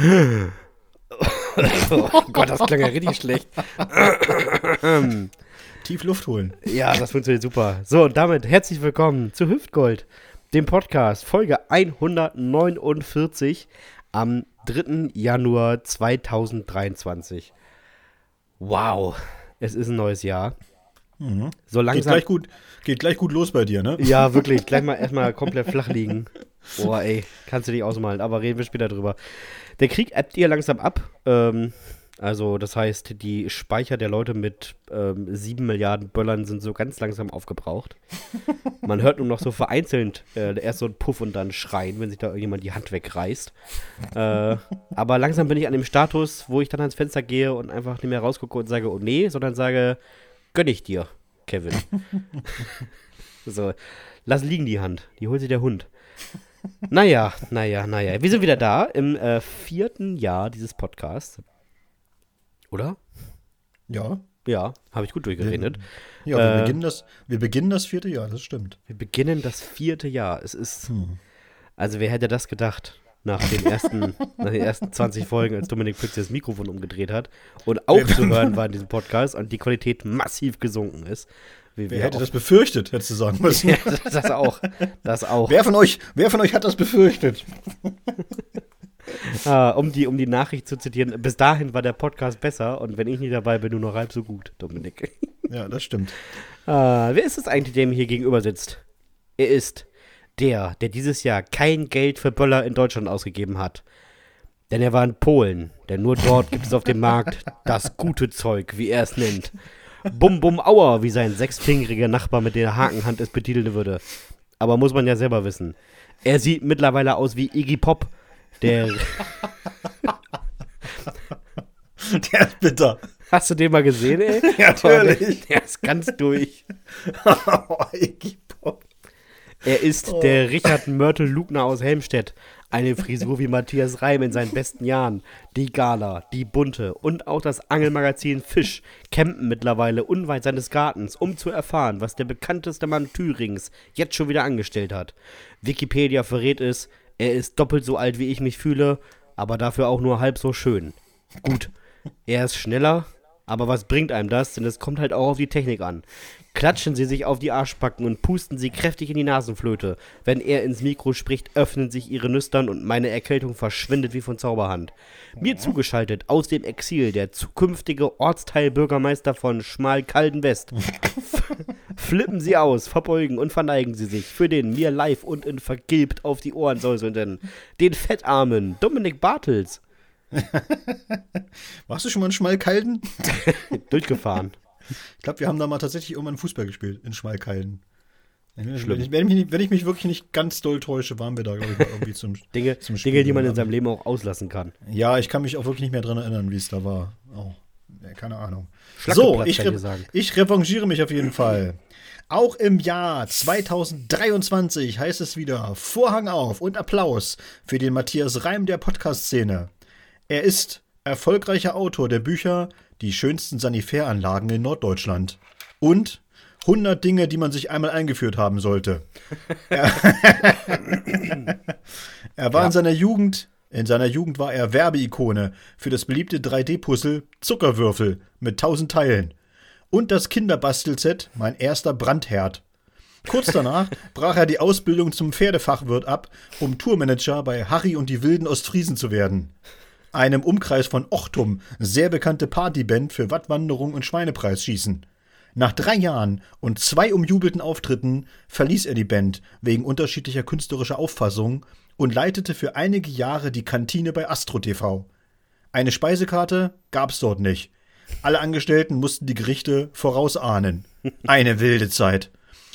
oh Gott, das klang ja richtig schlecht. Tief Luft holen. Ja, das funktioniert super. So, und damit herzlich willkommen zu Hüftgold, dem Podcast, Folge 149 am 3. Januar 2023. Wow, es ist ein neues Jahr. Mhm. So Geht langsam. gleich, gut, geht gleich gut los bei dir, ne? Ja, wirklich, gleich mal erstmal komplett flach liegen. Boah, ey, kannst du nicht ausmalen, aber reden wir später drüber. Der Krieg ebbt ihr langsam ab. Ähm, also, das heißt, die Speicher der Leute mit ähm, 7 Milliarden Böllern sind so ganz langsam aufgebraucht. Man hört nur noch so vereinzelt äh, erst so ein Puff und dann Schreien, wenn sich da irgendjemand die Hand wegreißt. Äh, aber langsam bin ich an dem Status, wo ich dann ans Fenster gehe und einfach nicht mehr rausgucke und sage, oh nee, sondern sage, gönn ich dir, Kevin. so, lass liegen die Hand, die holt sich der Hund. Naja, naja, naja. Wir sind wieder da im äh, vierten Jahr dieses Podcasts. Oder? Ja. Ja, habe ich gut durchgeredet. Ja, wir, Äh. beginnen das, wir beginnen das vierte Jahr, das stimmt. Wir beginnen das vierte Jahr. Es ist. Hm. Also, wer hätte das gedacht? Nach den ersten, nach den ersten 20 Folgen, als Dominik plötzlich das Mikrofon umgedreht hat und aufzuhören war in diesem Podcast und die Qualität massiv gesunken ist. Wie Wer hätte auch- das befürchtet, hättest du sagen müssen. Ja, das auch. Das auch. wer, von euch, wer von euch hat das befürchtet? Ah, um, die, um die Nachricht zu zitieren, bis dahin war der Podcast besser und wenn ich nicht dabei bin, nur noch halb so gut, Dominik. Ja, das stimmt. Ah, wer ist es eigentlich, der mir hier gegenüber sitzt? Er ist der, der dieses Jahr kein Geld für Böller in Deutschland ausgegeben hat. Denn er war in Polen, denn nur dort gibt es auf dem Markt das gute Zeug, wie er es nennt. Bum Bum Auer, wie sein sechsfingeriger Nachbar mit der Hakenhand es betiteln würde. Aber muss man ja selber wissen. Er sieht mittlerweile aus wie Iggy Pop, der Der ist bitter. Hast du den mal gesehen, ey? Ja, natürlich. Der ist ganz durch. Oh, Iggy Pop. Er ist Oh. der Richard Mörtel Lugner aus Helmstedt. Eine Frisur wie Matthias Reim in seinen besten Jahren. Die Gala, die Bunte und auch das Angelmagazin Fisch campen mittlerweile unweit seines Gartens, um zu erfahren, was der bekannteste Mann Thürings jetzt schon wieder angestellt hat. Wikipedia verrät es, er ist doppelt so alt wie ich mich fühle, aber dafür auch nur halb so schön. Gut, er ist schneller, aber was bringt einem das? Denn es kommt halt auch auf die Technik an. Klatschen sie sich auf die Arschbacken und pusten sie kräftig in die Nasenflöte. Wenn er ins Mikro spricht, öffnen sich ihre Nüstern und meine Erkältung verschwindet wie von Zauberhand. Mir zugeschaltet aus dem Exil der zukünftige Ortsteilbürgermeister von Schmalkalden-West. Flippen sie aus, verbeugen und verneigen sie sich für den mir live und in vergilbt auf die Ohren säuselnden, den fettarmen Dominik Bartels. Warst du schon mal in Schmalkalden? Durchgefahren. Ich glaube, wir haben da mal tatsächlich irgendwann Fußball gespielt, in Schmalkalden. Wenn ich, wenn, ich mich, wenn ich mich wirklich nicht ganz doll täusche, waren wir da, glaube ich, irgendwie zum. Dinge, Zum Spiel, Dinge, die man in seinem Leben auch auslassen kann. Ja, ich kann mich auch wirklich nicht mehr dran erinnern, wie es da war. Oh, keine Ahnung. So, ich, re ich revanchiere mich auf jeden Fall. Auch im Jahr 2023 heißt es wieder Vorhang auf und Applaus für den Matthias Reim der Podcast-Szene. Er ist erfolgreicher Autor der Bücher Die schönsten Sanitäranlagen in Norddeutschland und 100 Dinge, die man sich einmal eingeführt haben sollte. Er, er war in seiner Jugend, in seiner Jugend war er Werbeikone für das beliebte 3D-Puzzle Zuckerwürfel mit 1000 Teilen und das Kinderbastelset Mein erster Brandherd. Kurz danach brach er die Ausbildung zum Pferdefachwirt ab, um Tourmanager bei Harry und die wilden Ostfriesen zu werden. Einem Umkreis von Ochtum sehr bekannte Partyband für Wattwanderung und Schweinepreisschießen. Nach drei Jahren und zwei umjubelten Auftritten verließ er die Band wegen unterschiedlicher künstlerischer Auffassungen und leitete für einige Jahre die Kantine bei Astro TV. Eine Speisekarte gab's dort nicht. Alle Angestellten mussten die Gerichte vorausahnen. Eine wilde Zeit.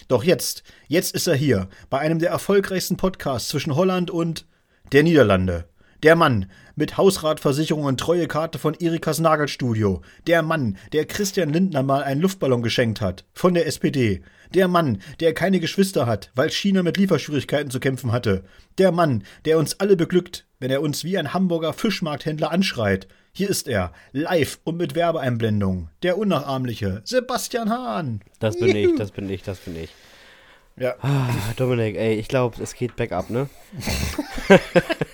Doch jetzt, jetzt ist er hier, bei einem der erfolgreichsten Podcasts zwischen Holland und der Niederlande. Der Mann mit Hausratversicherung und Treuekarte von Erikas Nagelstudio. Der Mann, der Christian Lindner mal einen Luftballon geschenkt hat. Von der SPD. Der Mann, der keine Geschwister hat, weil China mit Lieferschwierigkeiten zu kämpfen hatte. Der Mann, der uns alle beglückt, wenn er uns wie ein Hamburger Fischmarkthändler anschreit. Hier ist er, live und mit Werbeeinblendung. Der unnachahmliche Sebastian Hahn. Das bin ich, das bin ich, das bin ich. Ja. Ah, Dominik, ey, ich glaube, es geht bergab, ne?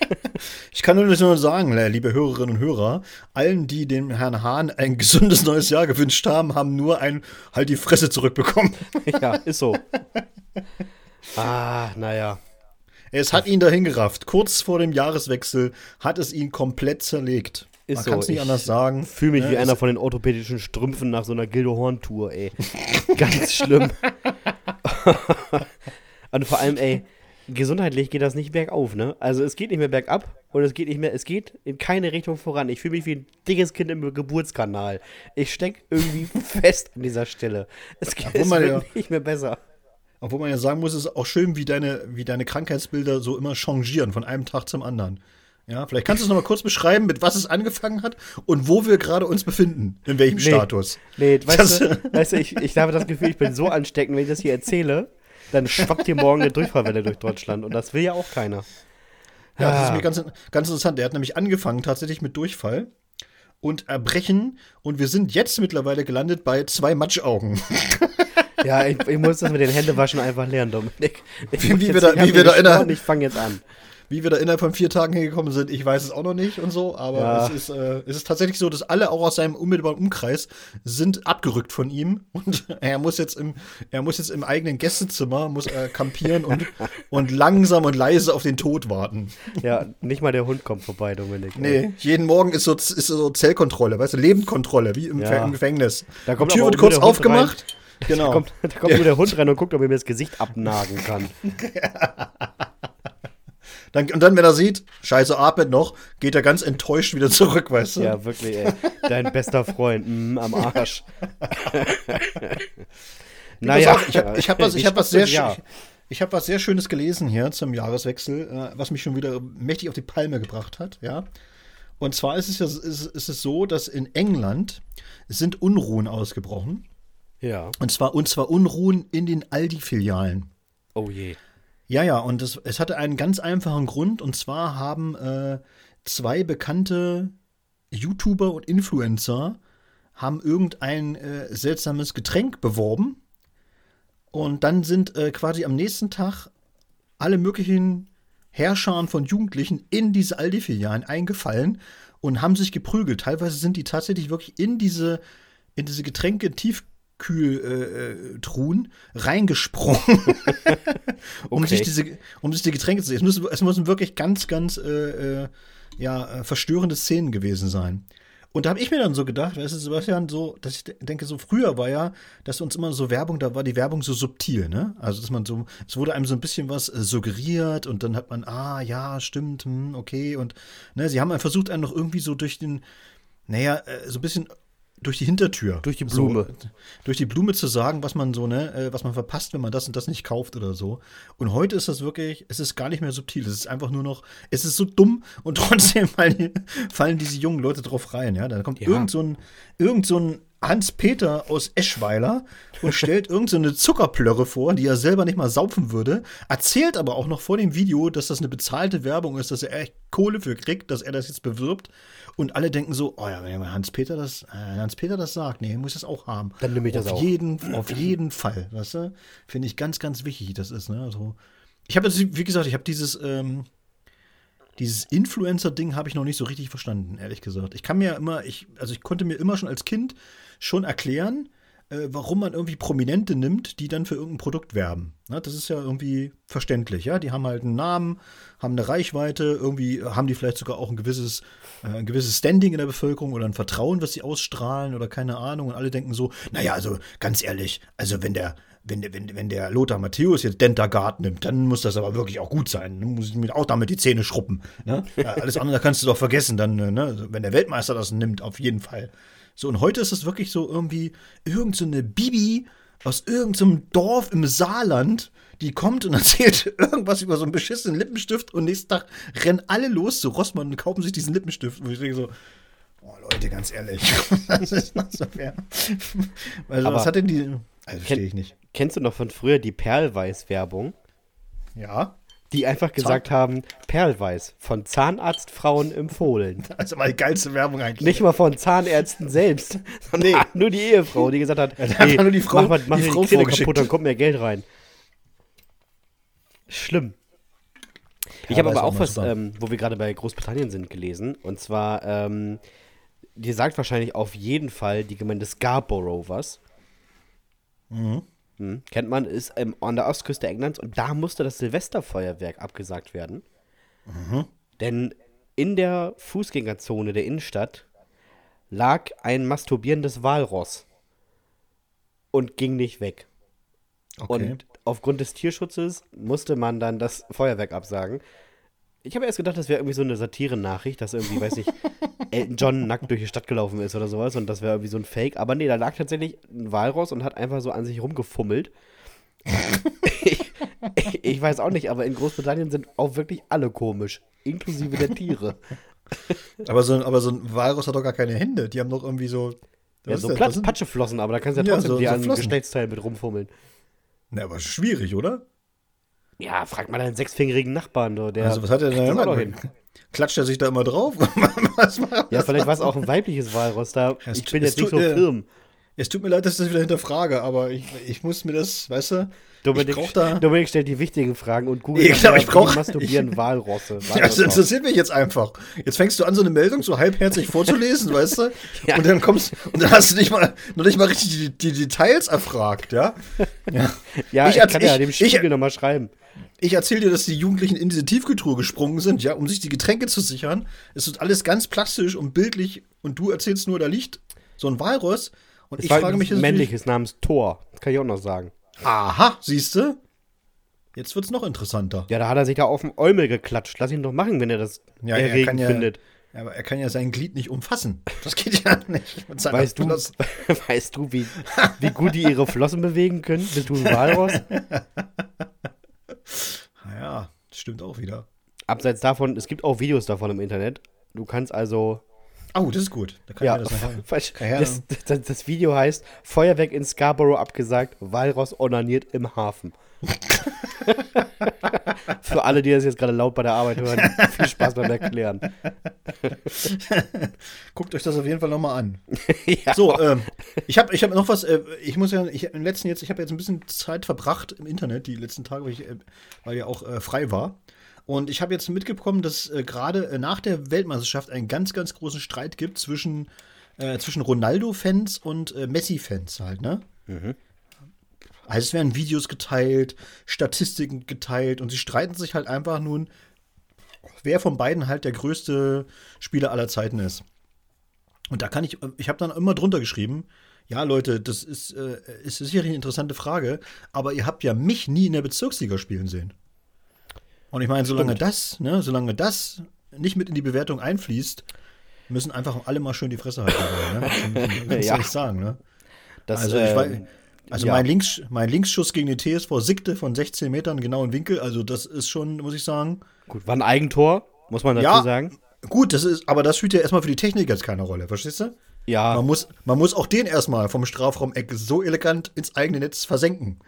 Ich kann nur nur sagen, äh, liebe Hörerinnen und Hörer, allen, die dem Herrn Hahn ein gesundes neues Jahr gewünscht haben, haben nur ein halt die Fresse zurückbekommen. Ja, ist so. Ah, naja. Es hat ihn dahin gerafft. Kurz vor dem Jahreswechsel hat es ihn komplett zerlegt. Ist Man so. kann es nicht Ich anders sagen. Fühle mich Ne, wie es- einer von den orthopädischen Strümpfen nach so einer Gildo Horn-Tour, ey. Ganz schlimm. Und vor allem, ey, gesundheitlich geht das nicht bergauf, ne? Also es geht nicht mehr bergab und es geht nicht mehr, es geht in keine Richtung voran. Ich fühle mich wie ein dickes Kind im Geburtskanal. Ich stecke irgendwie fest an dieser Stelle. Es, geht, es ja- nicht mehr besser. Obwohl man ja sagen muss, es ist auch schön, wie deine, wie deine Krankheitsbilder so immer changieren von einem Tag zum anderen. Ja, vielleicht kannst du es noch mal kurz beschreiben, mit was es angefangen hat und wo wir gerade uns befinden, in welchem Status. Nee, weißt Das- du, weißt du ich, ich habe das Gefühl, ich bin so ansteckend, wenn ich das hier erzähle, dann schwappt hier morgen eine Durchfallwelle durch Deutschland und das will ja auch keiner. Ja, das ist Ah. mir ganz, ganz interessant. Der hat nämlich angefangen tatsächlich mit Durchfall und Erbrechen und wir sind jetzt mittlerweile gelandet bei zwei Matschaugen. Ja, ich, ich muss das mit den Händewaschen einfach lernen, Dominik. Ich Wie- wie wir da- wie wir da in der- Ich fange jetzt an. Wie wir da innerhalb von vier Tagen hingekommen sind, ich weiß es auch noch nicht und so, aber Ja. es, ist, äh, es ist tatsächlich so, dass alle auch aus seinem unmittelbaren Umkreis sind abgerückt von ihm und er muss jetzt im, er muss jetzt im eigenen Gästezimmer, muss er campieren und, und langsam und leise auf den Tod warten. Ja, nicht mal der Hund kommt vorbei, Dominik. Nee, jeden Morgen ist so, ist so Zellkontrolle, weißt du, Lebendkontrolle, wie im, Ja. Im Gefängnis. Da kommt Die Tür wird kurz aufgemacht. Da Genau. kommt, da kommt nur der Hund rein und guckt, ob er mir das Gesicht abnagen kann. Dann, und dann, wenn er sieht, scheiße, atmet noch, geht er ganz enttäuscht wieder zurück, weißt du? Ja, wirklich, ey. Dein bester Freund, mm, am Arsch. Pass auf, ich habe ich hab was, ich hab was, sehr, ja. ich hab was sehr Schönes gelesen hier zum Jahreswechsel, äh, was mich schon wieder mächtig auf die Palme gebracht hat, ja. Und zwar ist es, ja, ist, ist es so, dass in England sind Unruhen ausgebrochen. Ja. Und zwar, und zwar Unruhen in den Aldi-Filialen. Oh je. Ja, ja, und es, es hatte einen ganz einfachen Grund, und zwar haben äh, zwei bekannte YouTuber und Influencer haben irgendein äh, seltsames Getränk beworben. Und dann sind äh, quasi am nächsten Tag alle möglichen Herrscharen von Jugendlichen in diese Aldi-Filialen eingefallen und haben sich geprügelt. Teilweise sind die tatsächlich wirklich in diese, in diese Getränke Tiefkühltruhen äh, Truhen reingesprungen, um, Okay. sich diese, um sich die Getränke zu sehen. Es müssen, es müssen wirklich ganz, ganz äh, äh, ja, äh, verstörende Szenen gewesen sein. Und da habe ich mir dann so gedacht, weißt du, Sebastian, so, dass ich de- denke, so früher war ja, dass uns immer so Werbung, da war die Werbung so subtil, ne? Also, dass man so, es wurde einem so ein bisschen was äh, suggeriert und dann hat man, ah, ja, stimmt, hm, okay. Und ne, sie haben versucht, einen noch irgendwie so durch den, naja, äh, so ein bisschen durch die Hintertür. Durch die Blume. So, durch die Blume zu sagen, was man so, ne, äh, was man verpasst, wenn man das und das nicht kauft oder so. Und heute ist das wirklich, es ist gar nicht mehr subtil. Es ist einfach nur noch, es ist so dumm und trotzdem fallen, fallen diese jungen Leute drauf rein, ja. Da kommt Ja. irgend so ein, irgend so ein Hans-Peter aus Eschweiler und stellt irgend so eine Zuckerplörre vor, die er selber nicht mal saufen würde, erzählt aber auch noch vor dem Video, dass das eine bezahlte Werbung ist, dass er echt Kohle für kriegt, dass er das jetzt bewirbt. Und alle denken so, oh ja, wenn Hans-Peter das, äh, Hans-Peter das sagt, nee, muss ich das auch haben. Dann nehme ich das auf auch. Jeden, auf jeden Fall, weißt du? Finde ich ganz, ganz wichtig, das ist, ne? Also, ich habe jetzt, wie gesagt, ich habe dieses, ähm, dieses Influencer-Ding habe ich noch nicht so richtig verstanden, ehrlich gesagt. Ich kann mir ja immer, ich, also ich konnte mir immer schon als Kind schon erklären, äh, warum man irgendwie Prominente nimmt, die dann für irgendein Produkt werben. Na, das ist ja irgendwie verständlich, ja. Die haben halt einen Namen, haben eine Reichweite, irgendwie haben die vielleicht sogar auch ein gewisses, äh, ein gewisses Standing in der Bevölkerung oder ein Vertrauen, was sie ausstrahlen oder keine Ahnung. Und alle denken so, naja, also ganz ehrlich, also wenn der, wenn wenn, wenn der Lothar Matthäus jetzt Dentagard nimmt, dann muss das aber wirklich auch gut sein. Dann muss ich mir auch damit die Zähne schruppen. Ne? Alles andere kannst du doch vergessen, dann, äh, ne? wenn der Weltmeister das nimmt, auf jeden Fall. So, und heute ist es wirklich so irgendwie irgend so eine Bibi aus irgendeinem Dorf im Saarland, die kommt und erzählt irgendwas über so einen beschissenen Lippenstift und nächsten Tag rennen alle los zu Rossmann und kaufen sich diesen Lippenstift. Wo ich denke so, oh Leute, ganz ehrlich, das ist noch so fair. Also, Aber was hat denn die. Also, verstehe ich nicht. Kennst du noch von früher die Perlweiß-Werbung? Ja. Die einfach gesagt haben, Perlweiß, von Zahnarztfrauen empfohlen. Also mal die geilste Werbung eigentlich. Nicht mal von Zahnärzten selbst, sondern Nee. nur die Ehefrau, die gesagt hat, hat einfach nur die Frau- mach, mal, mach die Frau die kaputt, dann kommt mehr Geld rein. Schlimm. Ich habe das aber auch was, ähm, wo wir gerade bei Großbritannien sind, gelesen. Und zwar, ähm, dir sagt wahrscheinlich auf jeden Fall die Gemeinde Scarborough was. Mhm. Hm, kennt man, ist ähm, an der Ostküste Englands und da musste das Silvesterfeuerwerk abgesagt werden. Mhm. Denn in der Fußgängerzone der Innenstadt lag ein masturbierendes Walross und ging nicht weg. Okay. Und aufgrund des Tierschutzes musste man dann das Feuerwerk absagen. Ich habe erst gedacht, das wäre irgendwie so eine Satire-Nachricht, dass irgendwie, weiß nicht, Elton John nackt durch die Stadt gelaufen ist oder sowas und das wäre irgendwie so ein Fake. Aber nee, da lag tatsächlich ein Walross und hat einfach so an sich rumgefummelt. ich, ich, ich weiß auch nicht, aber in Großbritannien sind auch wirklich alle komisch, inklusive der Tiere. aber, so, ein- aber so ein Walross hat doch gar keine Hände. Die haben doch irgendwie so. Ja, so? Platz, Patscheflossen, aber da kannst du ja Ja, trotzdem so- dir so an Flossen. Geschlechtsteilen mit rumfummeln. Na, aber schwierig, oder? Ja, frag mal deinen sechsfingerigen Nachbarn, du, der also, was hat er denn da immer? Klatscht er sich da immer drauf? Ja, vielleicht war es auch ein weibliches Walross. Da, Es ich bin jetzt nicht so äh, firm. Es tut mir leid, dass ich das wieder hinterfrage, aber ich, ich muss mir das, weißt du? Dominik, ich da. Dominik stellt die wichtigen Fragen und Google Ja, genau, ich brauch- masturbieren Walrosse. Ja, das interessiert mich jetzt einfach. Jetzt fängst du an, so eine Meldung so halbherzig vorzulesen, weißt du? Ja. Und dann kommst und dann hast du nicht mal, noch nicht mal richtig die, die Details erfragt, ja? ja. ja, ich ich, kann ja ich- dem ich- Spiegel nochmal schreiben. Ich erzähle dir, dass die Jugendlichen in diese Tiefkühltruhe gesprungen sind, ja, um sich die Getränke zu sichern. Es ist alles ganz plastisch und bildlich und du erzählst nur, da liegt so ein Walross. Und Es ich war frage mich ein männliches namens Thor. Das kann ich auch noch sagen. Aha, siehst du? Jetzt wird's noch interessanter. Ja, da hat er sich da auf den Eumel geklatscht. Lass ihn doch machen, wenn er das Ja, er erregend ja- findet. Aber er kann ja sein Glied nicht umfassen. Das geht ja nicht. Weißt du, weißt du, wie, wie gut die ihre Flossen bewegen können? Bist du ein Walross? Naja, das stimmt auch wieder. Abseits davon, es gibt auch Videos davon im Internet. Du kannst also Oh, das ist gut. Da kann Ja, das falsch. Das, das, das Video heißt Feuerwerk in Scarborough abgesagt, Walross onaniert im Hafen. Für alle, die das jetzt gerade laut bei der Arbeit hören, viel Spaß beim Erklären. Guckt euch das auf jeden Fall nochmal an. ja. So, ähm, ich habe ich hab noch was, äh, ich muss ja, ich im letzten jetzt, ich habe jetzt ein bisschen Zeit verbracht im Internet, die letzten Tage, weil, ich, äh, weil ja auch äh, frei war. Und ich habe jetzt mitbekommen, dass äh, gerade äh, nach der Weltmeisterschaft einen ganz, ganz großen Streit gibt zwischen, äh, zwischen Ronaldo-Fans und Messi-Fans halt, ne? Also es werden Videos geteilt, Statistiken geteilt und sie streiten sich halt einfach nun, wer von beiden halt der größte Spieler aller Zeiten ist. Und da kann ich, ich habe dann immer drunter geschrieben, ja Leute, das ist, äh, ist sicherlich eine interessante Frage, aber ihr habt ja mich nie in der Bezirksliga spielen sehen. Und ich meine, solange Stimmt. das, ne, solange das nicht mit in die Bewertung einfließt, müssen einfach alle mal schön die Fresse halten. ne? Ganz Ja. ehrlich sagen, ne? Das, Also, ich weiß, also ja. mein, Links, mein Linksschuss gegen den TSV Sickte von 16 Metern genau im Winkel, also das ist schon, muss ich sagen. Gut, war ein Eigentor, muss man dazu Ja. sagen. Gut, das ist, aber das spielt ja erstmal für die Technik jetzt keine Rolle, verstehst du? Ja, Man muss, man muss auch den erstmal vom Strafraum-Eck so elegant ins eigene Netz versenken.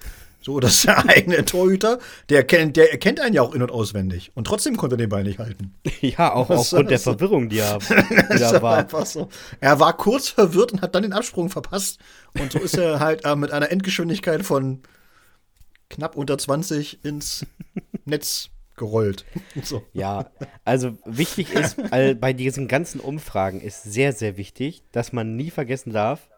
So, dass der eigene Torhüter, der kennt, der erkennt einen ja auch in- und auswendig. Und trotzdem konnte er den Ball nicht halten. ja auch Was aufgrund der das? Verwirrung, die er, Das da war war. einfach so. Er war kurz verwirrt und hat dann den Absprung verpasst. Und so ist er halt äh, mit einer Endgeschwindigkeit von knapp unter 20 ins Netz gerollt. So. Ja, also wichtig ist, all, bei diesen ganzen Umfragen ist sehr, sehr wichtig, dass man nie vergessen darf,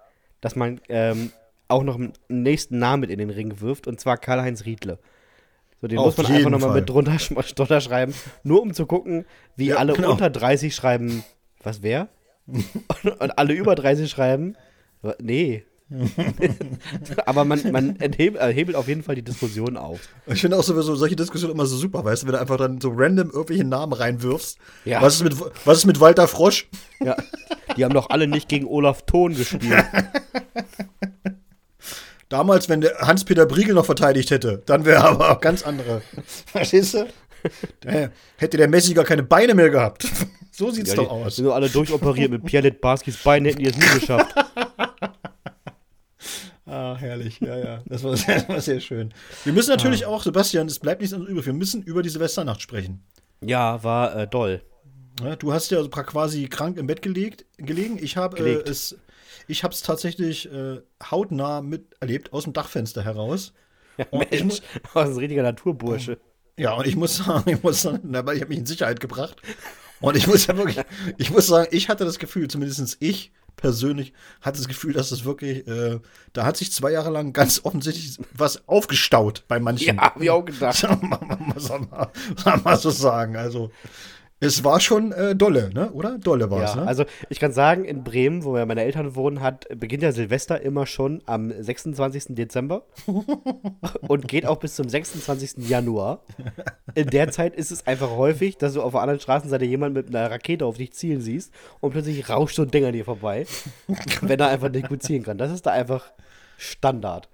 dass man ähm, auch noch einen nächsten Namen mit in den Ring wirft, und zwar Karl-Heinz Riedle. So, den Auf muss man einfach nochmal mit drunter, drunter schreiben, nur um zu gucken, wie Ja, alle genau. unter 30 schreiben, was wer? und, und alle über 30 schreiben, nee. Aber man, man enthebelt, erhebelt auf jeden Fall die Diskussion auf. Ich finde auch sowieso solche Diskussionen immer so super, weißt du, wenn du einfach dann so random irgendwelche Namen reinwirfst. Ja. Was, ist mit, was ist mit Walter Frosch? Ja, die haben doch alle nicht gegen Olaf Thon gespielt. Damals, wenn der Hans-Peter Briegel noch verteidigt hätte, dann wäre aber auch ganz andere. Verstehst du? Da hätte der Messi gar keine Beine mehr gehabt. So sieht's Ja, doch die aus. sind doch alle durchoperiert mit Pierre Barskis Beinen, hätten die es nie geschafft. Ah, herrlich. Ja, ja. Das war, das war sehr schön. Wir müssen natürlich Ah. auch, Sebastian, es bleibt nichts anderes übrig. Wir müssen über die Silvesternacht sprechen. Ja, war äh, doll. Ja, du hast ja also quasi krank im Bett gelegt, gelegen. Ich habe äh, es, ich habe es tatsächlich äh, hautnah miterlebt aus dem Dachfenster heraus. Ja, Und ich Mensch, das ist ein richtiger Naturbursche. Ja, und ich muss sagen, ich muss sagen, aber ich habe mich in Sicherheit gebracht. Und ich muss ja wirklich, ich muss sagen, ich hatte das Gefühl, zumindest ich persönlich hatte das Gefühl, dass das wirklich, äh, da hat sich zwei Jahre lang ganz offensichtlich was aufgestaut bei manchen. Ja, hab ich auch gedacht. Soll man, soll man, soll man so sagen. Also, es war schon äh, dolle, ne? Oder? Dolle war es, Ja, ne? also ich kann sagen, in Bremen, wo ja meine Eltern wohnen, hat beginnt ja Silvester immer schon am 26. Dezember und geht auch bis zum 26. Januar. In der Zeit ist es einfach häufig, dass du auf der anderen Straßenseite jemanden mit einer Rakete auf dich zielen siehst und plötzlich rauscht so ein Ding an dir vorbei, wenn er einfach nicht gut zielen kann. Das ist da einfach Standard.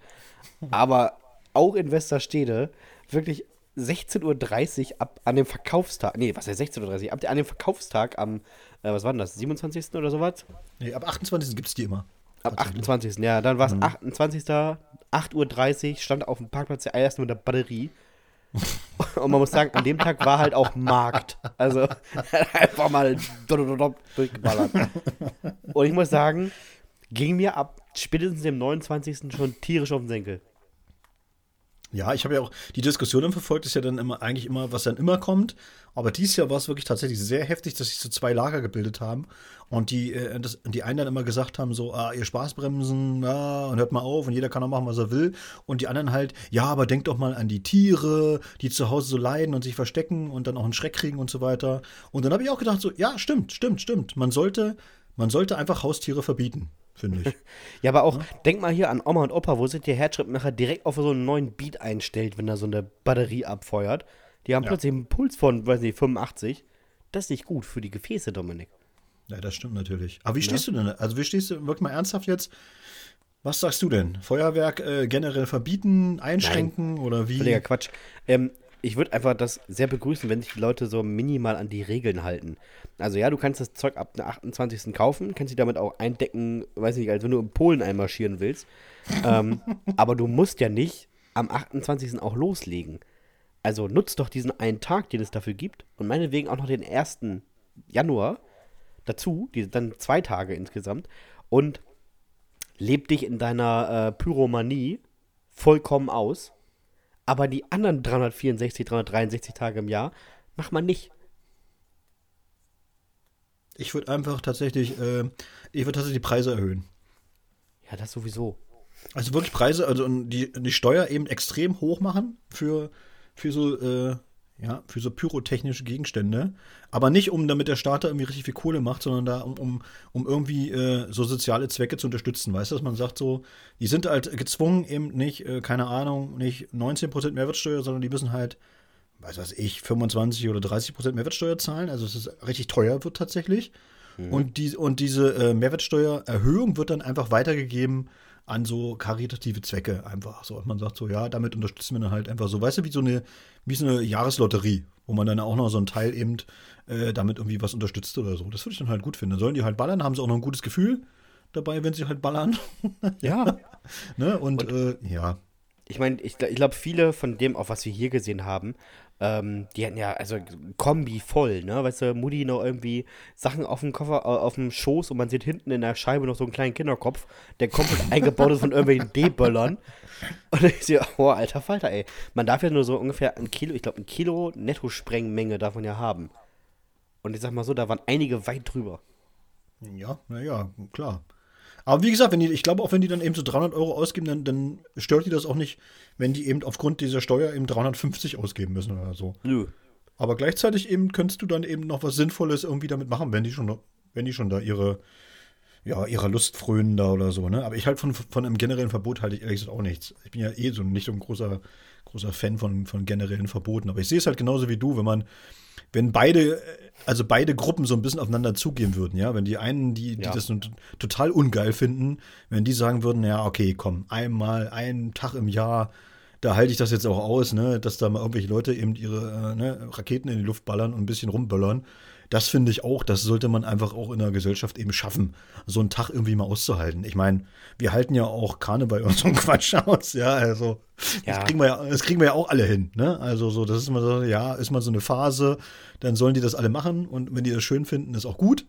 Aber auch in Westerstede wirklich 16.30 Uhr ab an dem Verkaufstag, nee, was heißt 16.30 Uhr? Ab, an dem Verkaufstag am, äh, was war denn das, 27. oder sowas? nee, ab 28. gibt es die immer. Ab 28. Ja, dann war es 28. 8.30 Uhr, stand auf dem Parkplatz der erste mit der Batterie. Und man muss sagen, an dem Tag war halt auch Markt. Also einfach mal durchgeballert. Und ich muss sagen, ging mir ab spätestens dem 29. schon tierisch auf den Senkel. Ja, ich habe ja auch die Diskussion verfolgt, ist ja dann immer eigentlich immer, was dann immer kommt. Aber dieses Jahr war es wirklich tatsächlich sehr heftig, dass sich so zwei Lager gebildet haben und die, äh, das, die einen dann immer gesagt haben, so, ah, ihr Spaßbremsen, ja, und hört mal auf und jeder kann auch machen, was er will. Und die anderen halt, ja, aber denkt doch mal an die Tiere, die zu Hause so leiden und sich verstecken und dann auch einen Schreck kriegen und so weiter. Und dann habe ich auch gedacht, so, ja, stimmt, stimmt, stimmt. Man sollte, man sollte einfach Haustiere verbieten, finde ich. Ja, aber auch, denk mal hier an Oma und Opa, wo sich der Herzschrittmacher direkt auf so einen neuen Beat einstellt, wenn er so eine Batterie abfeuert. Die haben Ja. plötzlich einen Puls von, weiß nicht, 85. Das ist nicht gut für die Gefäße, Dominik. Ja, das stimmt natürlich. Aber wie stehst du denn? Also, wie stehst du wirklich mal ernsthaft jetzt? Was sagst du denn? Feuerwerk äh, generell verbieten, einschränken oder wie? Völliger Quatsch. Ähm, ich würde einfach das sehr begrüßen, wenn sich die Leute so minimal an die Regeln halten. Also ja, du kannst das Zeug ab dem 28. kaufen, kannst dich damit auch eindecken, weiß nicht, als wenn du in Polen einmarschieren willst. ähm, aber du musst ja nicht am 28. auch loslegen. Also nutzt doch diesen einen Tag, den es dafür gibt und meinetwegen auch noch den 1. Januar dazu, die, dann zwei Tage insgesamt und leb dich in deiner äh, Pyromanie vollkommen aus. Aber die anderen 364, 363 Tage im Jahr macht man nicht. Ich würde einfach tatsächlich, äh, ich würde tatsächlich die Preise erhöhen. Ja, das sowieso. Also wirklich Preise, also die, die Steuer eben extrem hoch machen für, für so, äh, ja, für so pyrotechnische Gegenstände. Aber nicht, um damit der Staat da irgendwie richtig viel Kohle macht, sondern da, um, um, um irgendwie äh, so soziale Zwecke zu unterstützen. Weißt du, dass man sagt so, die sind halt gezwungen, eben nicht, äh, keine Ahnung, nicht 19% Mehrwertsteuer, sondern die müssen halt, was weiß ich, 25 oder 30% Mehrwertsteuer zahlen. Also es ist richtig teuer wird tatsächlich. Und, die, und diese äh, Mehrwertsteuererhöhung wird dann einfach weitergegeben an so karitative Zwecke einfach. So, und man sagt so, ja, damit unterstützen wir dann halt einfach so, weißt du, wie so eine, wie so eine Jahreslotterie, wo man dann auch noch so einen Teil eben äh, damit irgendwie was unterstützt oder so. Das würde ich dann halt gut finden. Dann sollen die halt ballern, haben sie auch noch ein gutes Gefühl dabei, wenn sie halt ballern. Ja. ne? Und, äh, ja. Ich meine, ich, ich glaube, viele von dem, auch was wir hier gesehen haben, ähm, die hatten ja, also Kombi voll, ne? Weißt du, Mutti noch irgendwie Sachen auf dem Koffer, äh, auf dem Schoß und man sieht hinten in der Scheibe noch so einen kleinen Kinderkopf, der komplett eingebaut ist von irgendwelchen D-Böllern. Und ich sehe, oh, alter Falter, ey. Man darf ja nur so ungefähr ein Kilo, ich glaube, ein Kilo Netto-Sprengmenge man ja haben. Und ich sag mal so, da waren einige weit drüber. Ja, naja, klar. Aber wie gesagt, wenn die, ich glaube auch, wenn die dann eben so 300 Euro ausgeben, dann, dann stört die das auch nicht, wenn die eben aufgrund dieser Steuer eben 350 ausgeben müssen oder so. Nö. Aber gleichzeitig eben könntest du dann eben noch was Sinnvolles irgendwie damit machen, wenn die schon, wenn die schon da ihre, ja, ihrer Lust frönen da oder so, ne? Aber ich halt von, von einem generellen Verbot halte ich ehrlich gesagt auch nichts. Ich bin ja eh so nicht so ein großer, großer Fan von, von generellen Verboten. Aber ich sehe es halt genauso wie du, wenn man, wenn beide, also beide Gruppen so ein bisschen aufeinander zugehen würden, ja, wenn die einen, die, die Ja. das total ungeil finden, wenn die sagen würden, ja, okay, komm, einmal, einen Tag im Jahr, da halte ich das jetzt auch aus, ne, dass da mal irgendwelche Leute eben ihre äh, ne, Raketen in die Luft ballern und ein bisschen rumböllern. Das finde ich auch, das sollte man einfach auch in der Gesellschaft eben schaffen, so einen Tag irgendwie mal auszuhalten. Ich meine, wir halten ja auch Karneval und so einen Quatsch aus, ja, also Ja. Das, kriegen wir ja, das kriegen wir ja auch alle hin, ne? Also so, das ist mal so, ja, ist mal so eine Phase, dann sollen die das alle machen und wenn die das schön finden, ist auch gut.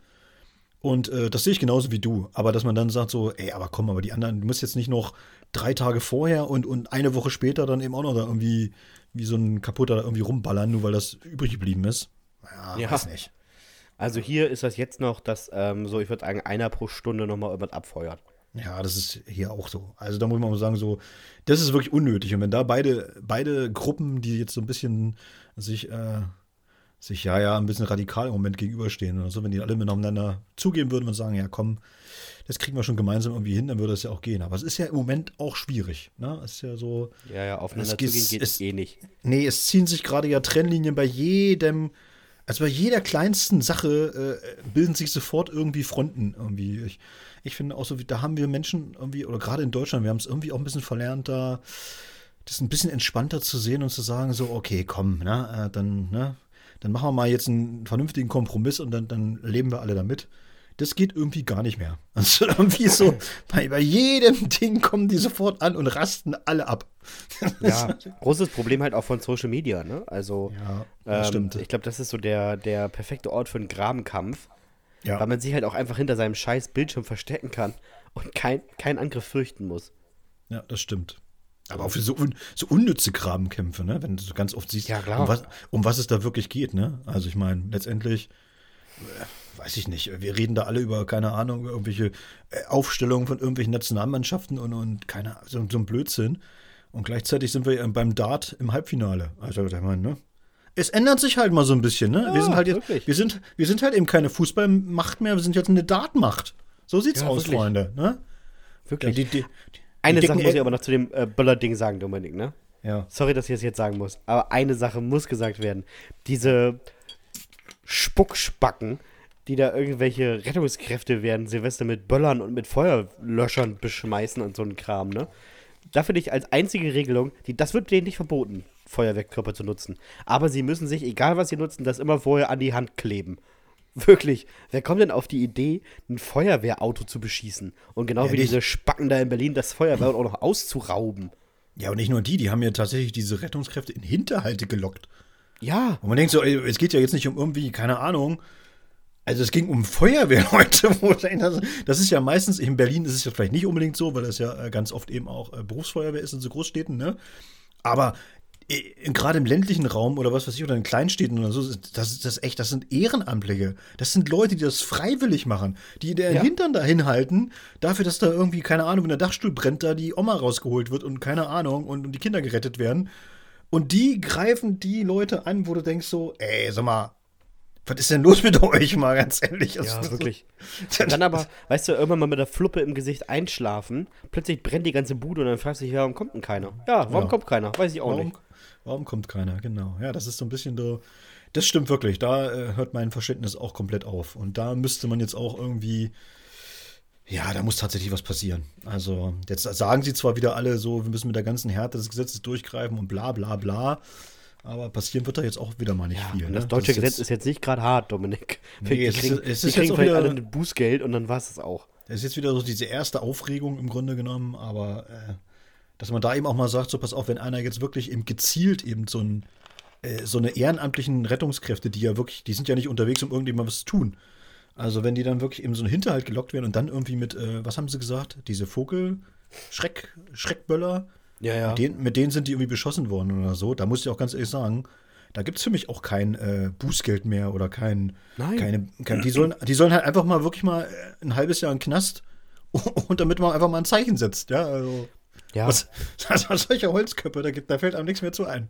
Und äh, das sehe ich genauso wie du. Aber dass man dann sagt so, ey, aber komm, aber die anderen, du musst jetzt nicht noch drei Tage vorher und, und eine Woche später dann eben auch noch da irgendwie wie so ein kaputter da irgendwie rumballern, nur weil das übrig geblieben ist. Ja, Ja. weiß nicht. Also hier ist das jetzt noch, dass ähm, so, ich würde sagen, einer pro Stunde nochmal irgendwas abfeuert. Ja, das ist hier auch so. Also da muss man mal sagen, so, das ist wirklich unnötig. Und wenn da beide, beide Gruppen, die jetzt so ein bisschen sich, äh, sich ja, ja, ein bisschen radikal im Moment gegenüberstehen oder so, wenn die alle miteinander zugeben würden und sagen, ja, komm, das kriegen wir schon gemeinsam irgendwie hin, dann würde es ja auch gehen. Aber es ist ja im Moment auch schwierig. Ne? Es ist ja so, Ja, ja, aufeinander Es geht- zugehen geht es- eh nicht. Nee, es ziehen sich gerade ja Trennlinien bei jedem, also bei jeder kleinsten Sache äh, bilden sich sofort irgendwie Fronten irgendwie. Ich, ich finde auch so, da haben wir Menschen irgendwie, oder gerade in Deutschland, wir haben es irgendwie auch ein bisschen verlernt, da das ein bisschen entspannter zu sehen und zu sagen, so, okay, komm, ne, äh, dann, ne, dann machen wir mal jetzt einen vernünftigen Kompromiss und dann, dann leben wir alle damit. Das geht irgendwie gar nicht mehr. Also irgendwie so, bei, bei jedem Ding kommen die sofort an und rasten alle ab. Ja, großes Problem halt auch von Social Media, ne? Also, Ja, ähm, stimmt. ich glaube, das ist so der, der perfekte Ort für einen Grabenkampf, Ja. weil man sich halt auch einfach hinter seinem scheiß Bildschirm verstecken kann und kein, keinen Angriff fürchten muss. Ja, das stimmt. Aber auch für so, un, so unnütze Grabenkämpfe, ne? Wenn du so ganz oft siehst, Ja. Um, was, um was es da wirklich geht, ne? Also ich meine, letztendlich, äh, weiß ich nicht, wir reden da alle über, keine Ahnung, über irgendwelche äh, Aufstellungen von irgendwelchen Nationalmannschaften und, und keine so, so ein Blödsinn. Und gleichzeitig sind wir ja beim Dart im Halbfinale. Also ich meine, ne? Es ändert sich halt mal so ein bisschen, ne? wir Ja, sind halt jetzt, wirklich. wir sind, wir sind halt eben keine Fußballmacht mehr, wir sind jetzt eine Dartmacht. So sieht's Ja, aus, wirklich. Freunde, ne? Ja, Wirklich. die, die, die eine Sache muss ich aber noch zu dem äh, Böller-Ding sagen, Dominik, ne? Ja. Sorry, dass ich das jetzt sagen muss, aber eine Sache muss gesagt werden. Diese Spuckspacken, die da irgendwelche Rettungskräfte werden, Silvester mit Böllern und mit Feuerlöschern beschmeißen und so ein Kram, ne? Da finde ich als einzige Regelung, die, das wird denen nicht verboten, Feuerwerkkörper zu nutzen. Aber sie müssen sich, egal was sie nutzen, das immer vorher an die Hand kleben. Wirklich. Wer kommt denn auf die Idee, ein Feuerwehrauto zu beschießen? Und genau Ja, wie diese Spacken da in Berlin das Feuerwehr auch noch auszurauben. Ja, und nicht nur die, die haben ja tatsächlich diese Rettungskräfte in Hinterhalte gelockt. Ja, Und man denkt so, ey, es geht ja jetzt nicht um irgendwie, keine Ahnung. Also es ging um Feuerwehrleute. das ist ja meistens, in Berlin ist es ja vielleicht nicht unbedingt so, weil das ja äh, ganz oft eben auch äh, Berufsfeuerwehr ist in so Großstädten, ne? Aber äh, gerade im ländlichen Raum oder was weiß ich, oder in Kleinstädten oder so, das ist das echt, das sind Ehrenamtliche. Das sind Leute, die das freiwillig machen, die den Ja. Hintern da hinhalten, dafür, dass da irgendwie, keine Ahnung, wenn der Dachstuhl brennt, da die Oma rausgeholt wird und keine Ahnung und, und die Kinder gerettet werden. Und die greifen die Leute an, wo du denkst so, ey, sag mal, was ist denn los mit euch mal, ganz ehrlich? Ja, ist- wirklich. Und dann aber, weißt du, irgendwann mal mit der Fluppe im Gesicht einschlafen, plötzlich brennt die ganze Bude und dann fragst du dich, warum kommt denn keiner? Ja, warum Ja. kommt keiner? Weiß ich auch Warum, nicht. warum kommt keiner? Genau. Ja, das ist so ein bisschen so. Das stimmt wirklich. Da äh, hört mein Verständnis auch komplett auf. Und da müsste man jetzt auch irgendwie. Ja, da muss tatsächlich was passieren. Also, jetzt sagen sie zwar wieder alle so, wir müssen mit der ganzen Härte des Gesetzes durchgreifen und bla bla bla. Aber passieren wird da jetzt auch wieder mal nicht viel. Und ne? das deutsche ist Gesetz jetzt, ist jetzt nicht gerade hart, Dominik. Nee, die es ist- kriegen, es die ist kriegen jetzt auch vielleicht wieder- alle ein Bußgeld und dann war es auch. Das ist jetzt wieder so diese erste Aufregung im Grunde genommen, aber äh, dass man da eben auch mal sagt, so pass auf, wenn einer jetzt wirklich eben gezielt eben so ein äh, so eine ehrenamtlichen Rettungskräfte, die ja wirklich, die sind ja nicht unterwegs, um irgendjemand was zu tun. Also wenn die dann wirklich eben so einen Hinterhalt gelockt werden und dann irgendwie mit, äh, was haben sie gesagt, diese Vogel, Schreck, Schreckböller, Ja, ja. mit, denen, mit denen sind die irgendwie beschossen worden oder so. Da muss ich auch ganz ehrlich sagen, da gibt es für mich auch kein äh, Bußgeld mehr oder kein, Nein. keine, kein die, sollen, die sollen halt einfach mal wirklich mal äh, ein halbes Jahr in den Knast und damit man einfach mal ein Zeichen setzt. Ja, also. Ja. Was, also solche Holzköpfe, da, da fällt einem nichts mehr zu ein.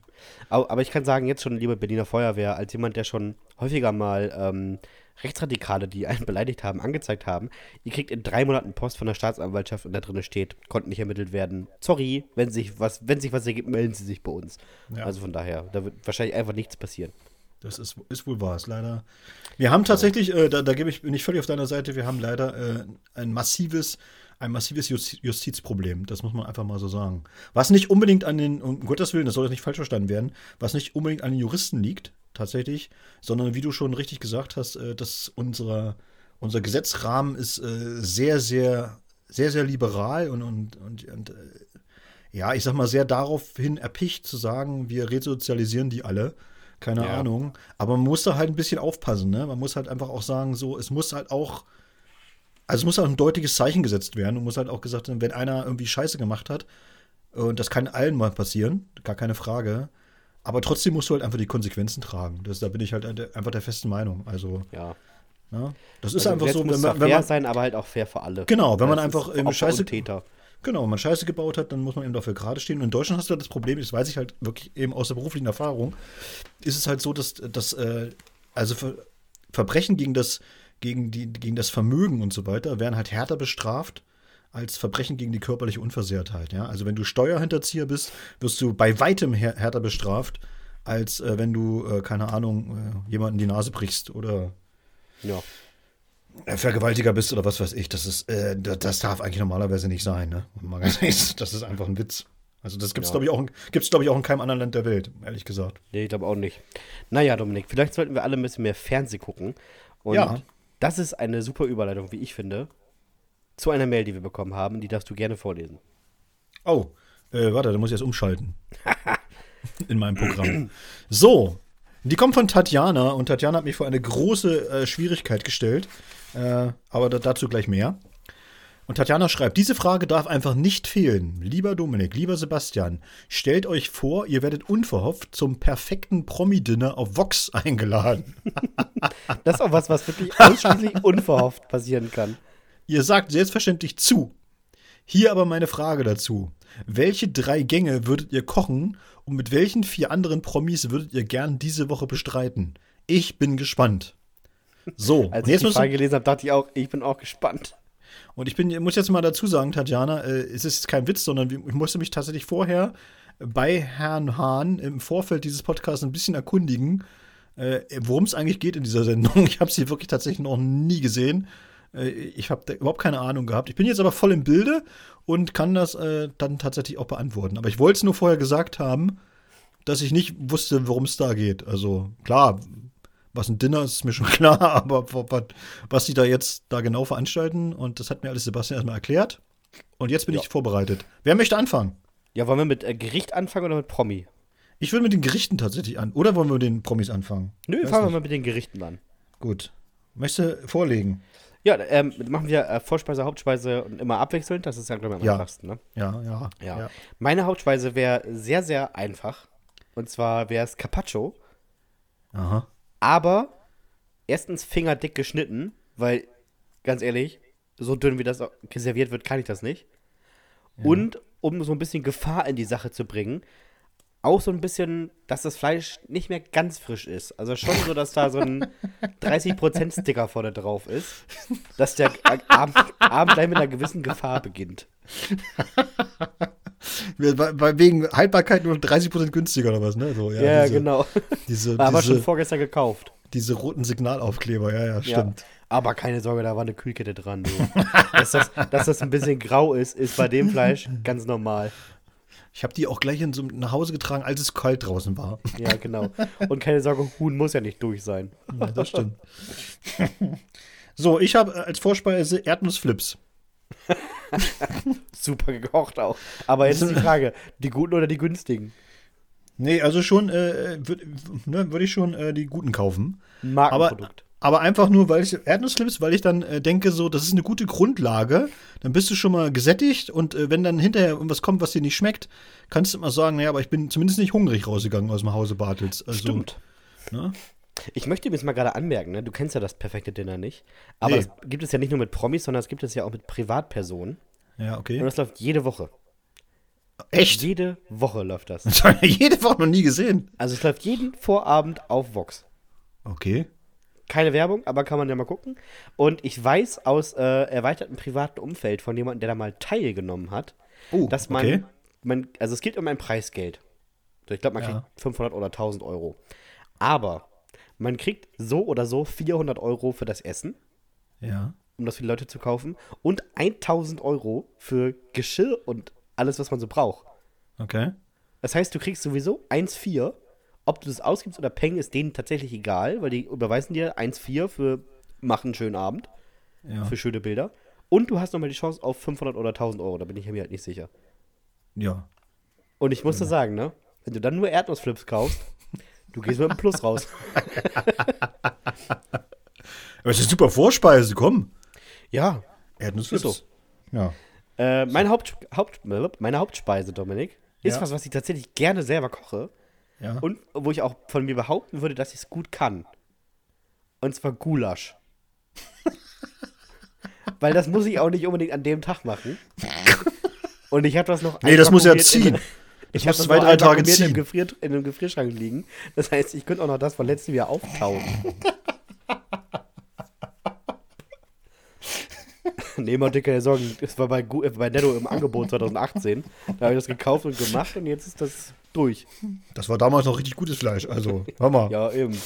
Aber, aber ich kann sagen, jetzt schon, liebe Berliner Feuerwehr, als jemand, der schon häufiger mal ähm, Rechtsradikale, die einen beleidigt haben, angezeigt haben, ihr kriegt in drei Monaten Post von der Staatsanwaltschaft und da drin steht, konnten nicht ermittelt werden. Sorry, wenn sich was, wenn sich was ergibt, melden Sie sich bei uns. Ja. Also von daher, da wird wahrscheinlich einfach nichts passieren. Das ist, ist wohl wahr, ist leider. Wir haben tatsächlich, äh, da, da gebe ich, bin ich völlig auf deiner Seite, wir haben leider äh, ein massives, ein massives Justi- Justizproblem. Das muss man einfach mal so sagen. Was nicht unbedingt an den, um Gottes Willen, das soll jetzt nicht falsch verstanden werden, was nicht unbedingt an den Juristen liegt, tatsächlich, sondern wie du schon richtig gesagt hast, äh, dass unser, unser Gesetzrahmen ist äh, sehr, sehr, sehr, sehr liberal und, und, und, und äh, ja, ich sag mal, sehr daraufhin erpicht zu sagen, wir resozialisieren die alle. Keine Ja. Ahnung. Aber man muss da halt ein bisschen aufpassen, ne? Man muss halt einfach auch sagen, so, es muss halt auch Also es muss auch ein deutliches Zeichen gesetzt werden und muss halt auch gesagt werden, wenn einer irgendwie Scheiße gemacht hat, und das kann allen mal passieren, gar keine Frage. Aber trotzdem musst du halt einfach die Konsequenzen tragen. Das, da bin ich halt einfach der festen Meinung. Also, Ja. ja, das ist Also einfach so, wenn man, wenn fair man, sein, aber halt auch fair für alle. Genau, wenn man Das einfach eben Opfer Scheiße- Täter. Genau, wenn man Scheiße gebaut hat, dann muss man eben dafür gerade stehen. Und in Deutschland hast du halt das Problem, das weiß ich halt wirklich eben aus der beruflichen Erfahrung, ist es halt so, dass, dass äh, also Ver Verbrechen gegen das, gegen, die, gegen das Vermögen und so weiter werden halt härter bestraft als Verbrechen gegen die körperliche Unversehrtheit. Ja? Also wenn du Steuerhinterzieher bist, wirst du bei weitem här härter bestraft, als äh, wenn du, äh, keine Ahnung, äh, jemanden die Nase brichst oder Ja. Äh, Vergewaltiger bist oder was weiß ich, das ist, äh, das, darf eigentlich normalerweise nicht sein, ne? Das ist einfach ein Witz. Also das gibt's Ja. glaube ich auch, gibt's glaube ich auch in keinem anderen Land der Welt, ehrlich gesagt. Nee, ich glaube auch nicht. Naja, Dominik, vielleicht sollten wir alle ein bisschen mehr Fernsehen gucken. Und Ja. das ist eine super Überleitung, wie ich finde, zu einer Mail, die wir bekommen haben. Die darfst du gerne vorlesen. Oh, äh, warte, da muss ich jetzt umschalten. in meinem Programm. So, die kommt von Tatjana und Tatjana hat mich vor eine große äh, Schwierigkeit gestellt, äh, aber da, dazu gleich mehr. Und Tatjana schreibt, diese Frage darf einfach nicht fehlen. Lieber Dominik, lieber Sebastian, stellt euch vor, ihr werdet unverhofft zum perfekten Promi-Dinner auf Vox eingeladen. Das ist auch was, was wirklich ausschließlich unverhofft passieren kann. Ihr sagt selbstverständlich zu. Hier aber meine Frage dazu. Welche drei Gänge würdet ihr kochen und mit welchen vier anderen Promis würdet ihr gern diese Woche bestreiten? Ich bin gespannt. So, Als ich die Frage gelesen habe, dachte ich auch, ich bin auch gespannt. und ich bin, muss jetzt mal dazu sagen, Tatjana, äh, es ist kein Witz, sondern ich musste mich tatsächlich vorher bei Herrn Hahn im Vorfeld dieses Podcasts ein bisschen erkundigen, äh, worum es eigentlich geht in dieser Sendung. Ich habe sie wirklich tatsächlich noch nie gesehen. Äh, ich habe überhaupt keine Ahnung gehabt. Ich bin jetzt aber voll im Bilde und kann das äh, dann tatsächlich auch beantworten. Aber ich wollte es nur vorher gesagt haben, dass ich nicht wusste, worum es da geht. Also klar, was ein Dinner ist, ist mir schon klar, aber was, sie da jetzt da genau veranstalten und das hat mir alles Sebastian erstmal erklärt. Und jetzt bin Ja. ich vorbereitet. Wer möchte anfangen? Ja, wollen wir mit äh, Gericht anfangen oder mit Promi? Ich würde mit den Gerichten tatsächlich an. Oder wollen wir mit den Promis anfangen? Nö, Weiß fangen wir nicht. mal mit den Gerichten an. Gut. Möchtest du vorlegen? Ja, ähm, machen wir äh, Vorspeise, Hauptspeise und immer abwechselnd. Das ist ja, glaube ich, am Ja. einfachsten, ne? Ja, ja. Ja. Meine Hauptspeise wäre sehr, sehr einfach. Und zwar wäre es Carpaccio. Aha. Aber erstens fingerdick geschnitten, weil, ganz ehrlich, so dünn wie das serviert wird, kann ich das nicht. Und um so ein bisschen Gefahr in die Sache zu bringen, auch so ein bisschen, dass das Fleisch nicht mehr ganz frisch ist. Also schon so, dass da so ein 30% Sticker vorne drauf ist, dass der Abend, Abend gleich mit einer gewissen Gefahr beginnt. Wegen Haltbarkeit nur 30% günstiger oder was, ne? So, ja, Ja, diese, genau. Diese, Aber schon diese, vorgestern gekauft. diese roten Signalaufkleber, ja, ja, stimmt. Ja. Aber keine Sorge, da war eine Kühlkette dran. Dass, das, dass das ein bisschen grau ist, ist bei dem Fleisch ganz normal. Ich habe die auch gleich in so, nach Hause getragen, als es kalt draußen war. Ja, genau. Und keine Sorge, Huhn muss ja nicht durch sein. Ja, das stimmt. so, ich habe als Vorspeise Erdnussflips. Super gekocht auch. Aber jetzt ist die Frage, die guten oder die günstigen? Nee, also schon, äh, würde ne, würd ich schon äh, die guten kaufen. Ein Aber, Markenprodukt. aber einfach nur, weil ich Erdnussflips, weil ich dann äh, denke, so, das ist eine gute Grundlage. Dann bist du schon mal gesättigt und äh, wenn dann hinterher irgendwas kommt, was dir nicht schmeckt, kannst du immer sagen, naja, aber ich bin zumindest nicht hungrig rausgegangen aus dem Hause Bartels. Also, Stimmt. Ne? Ich möchte mir jetzt mal gerade anmerken, ne? du kennst ja das perfekte Dinner nicht. Aber Nee. das gibt es ja nicht nur mit Promis, sondern es gibt es ja auch mit Privatpersonen. Ja, Und okay. das läuft jede Woche. Echt? Jede Woche läuft das. Das habe ich jede Woche noch nie gesehen. Also es läuft jeden Vorabend auf Vox. Okay. Keine Werbung, aber kann man ja mal gucken. Und ich weiß aus äh, erweitertem privaten Umfeld von jemandem, der da mal teilgenommen hat, Oh, dass man, okay. man, also es geht um ein Preisgeld. Ich glaube, man Ja. kriegt 500 oder 1000 Euro. Aber man kriegt so oder so 400 Euro für das Essen, Ja. um das für die Leute zu kaufen, und 1000 Euro für Geschirr und alles, was man so braucht. Okay. Das heißt, du kriegst sowieso 1,4. Ob du das ausgibst oder Peng, ist denen tatsächlich egal, weil die überweisen dir 1,4 für mach einen schönen Abend, Ja. für schöne Bilder. Und du hast nochmal die Chance auf 500 oder 1000 Euro, da bin ich mir halt nicht sicher. Ja. Und ich muss dir sagen, ne, wenn du dann nur Erdnussflips kaufst, du gehst mit einem Plus raus. Aber es ist super Vorspeise, komm. Ja, Erdnussflips. Ist Ja. Äh, mein Haupt, Haupt, meine Hauptspeise, Dominik, ist Ja. was, was ich tatsächlich gerne selber koche Ja. und wo ich auch von mir behaupten würde, dass ich es gut kann. Und zwar Gulasch. Weil das muss ich auch nicht unbedingt an dem Tag machen. Und ich habe das noch. Nee, das muss ja ziehen. Ich habe das zwei, drei Tage ziehen. Im Gefrier, in einem Gefrierschrank liegen. Das heißt, ich könnte auch noch das von letztem Jahr auftauen. Nee, mal dicke Sorgen. Das war bei, äh, bei Netto im Angebot 2018. Da habe ich das gekauft und gemacht und jetzt ist das durch. Das war damals noch richtig gutes Fleisch. Also, hör mal. Ja, eben.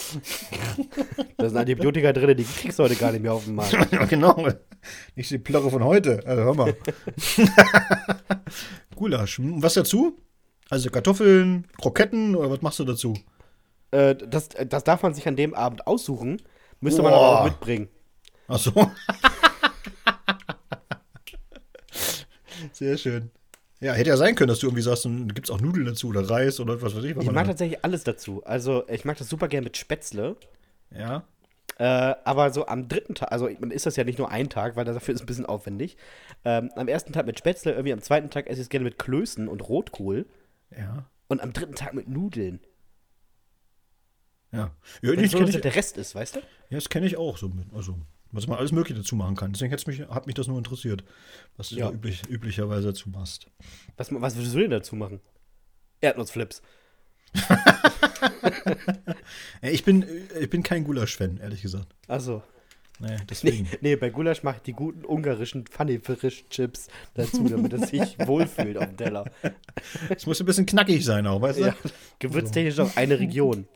Da sind Antibiotika drin, die kriegst du heute gar nicht mehr auf dem Markt. Ja, genau. Nicht die Plörre von heute. Also, hör mal. Gulasch. Hm, Was dazu? Also Kartoffeln, Kroketten oder was machst du dazu? Äh, das, das darf man sich an dem Abend aussuchen. Müsste man Boah. aber auch mitbringen. Ach so. Sehr schön. Ja, hätte ja sein können, dass du irgendwie sagst, dann gibt es auch Nudeln dazu oder Reis oder was weiß ich. Was Ich man mag tatsächlich alles dazu. Also, ich mag das super gerne mit Spätzle. ja. Äh, aber so am dritten Tag, also man isst das ja nicht nur einen Tag, weil dafür ist es ein bisschen aufwendig. Ähm, am ersten Tag mit Spätzle, irgendwie am zweiten Tag esse ich es gerne mit Klößen und Rotkohl. Ja. Und am dritten Tag mit Nudeln. Ja. Ja, Wenn ich so ich, der Rest ist, weißt du? ja das kenne ich auch so. Mit, also, was man alles Mögliche dazu machen kann. Deswegen mich, hat mich das nur interessiert, was du Ja. da üblich, üblicherweise dazu machst. Was, was würdest du denn dazu machen? Erdnussflips. Ich bin, ich bin kein Gulasch-Fan, ehrlich gesagt. Achso. Nee, Nee, deswegen. nee, bei Gulasch mache ich die guten ungarischen Funny Fish Chips dazu, damit es sich wohlfühlt auf dem Teller. Es muss ein bisschen knackig sein auch, weißt du? Ja, gewürztechnisch auch eine Region.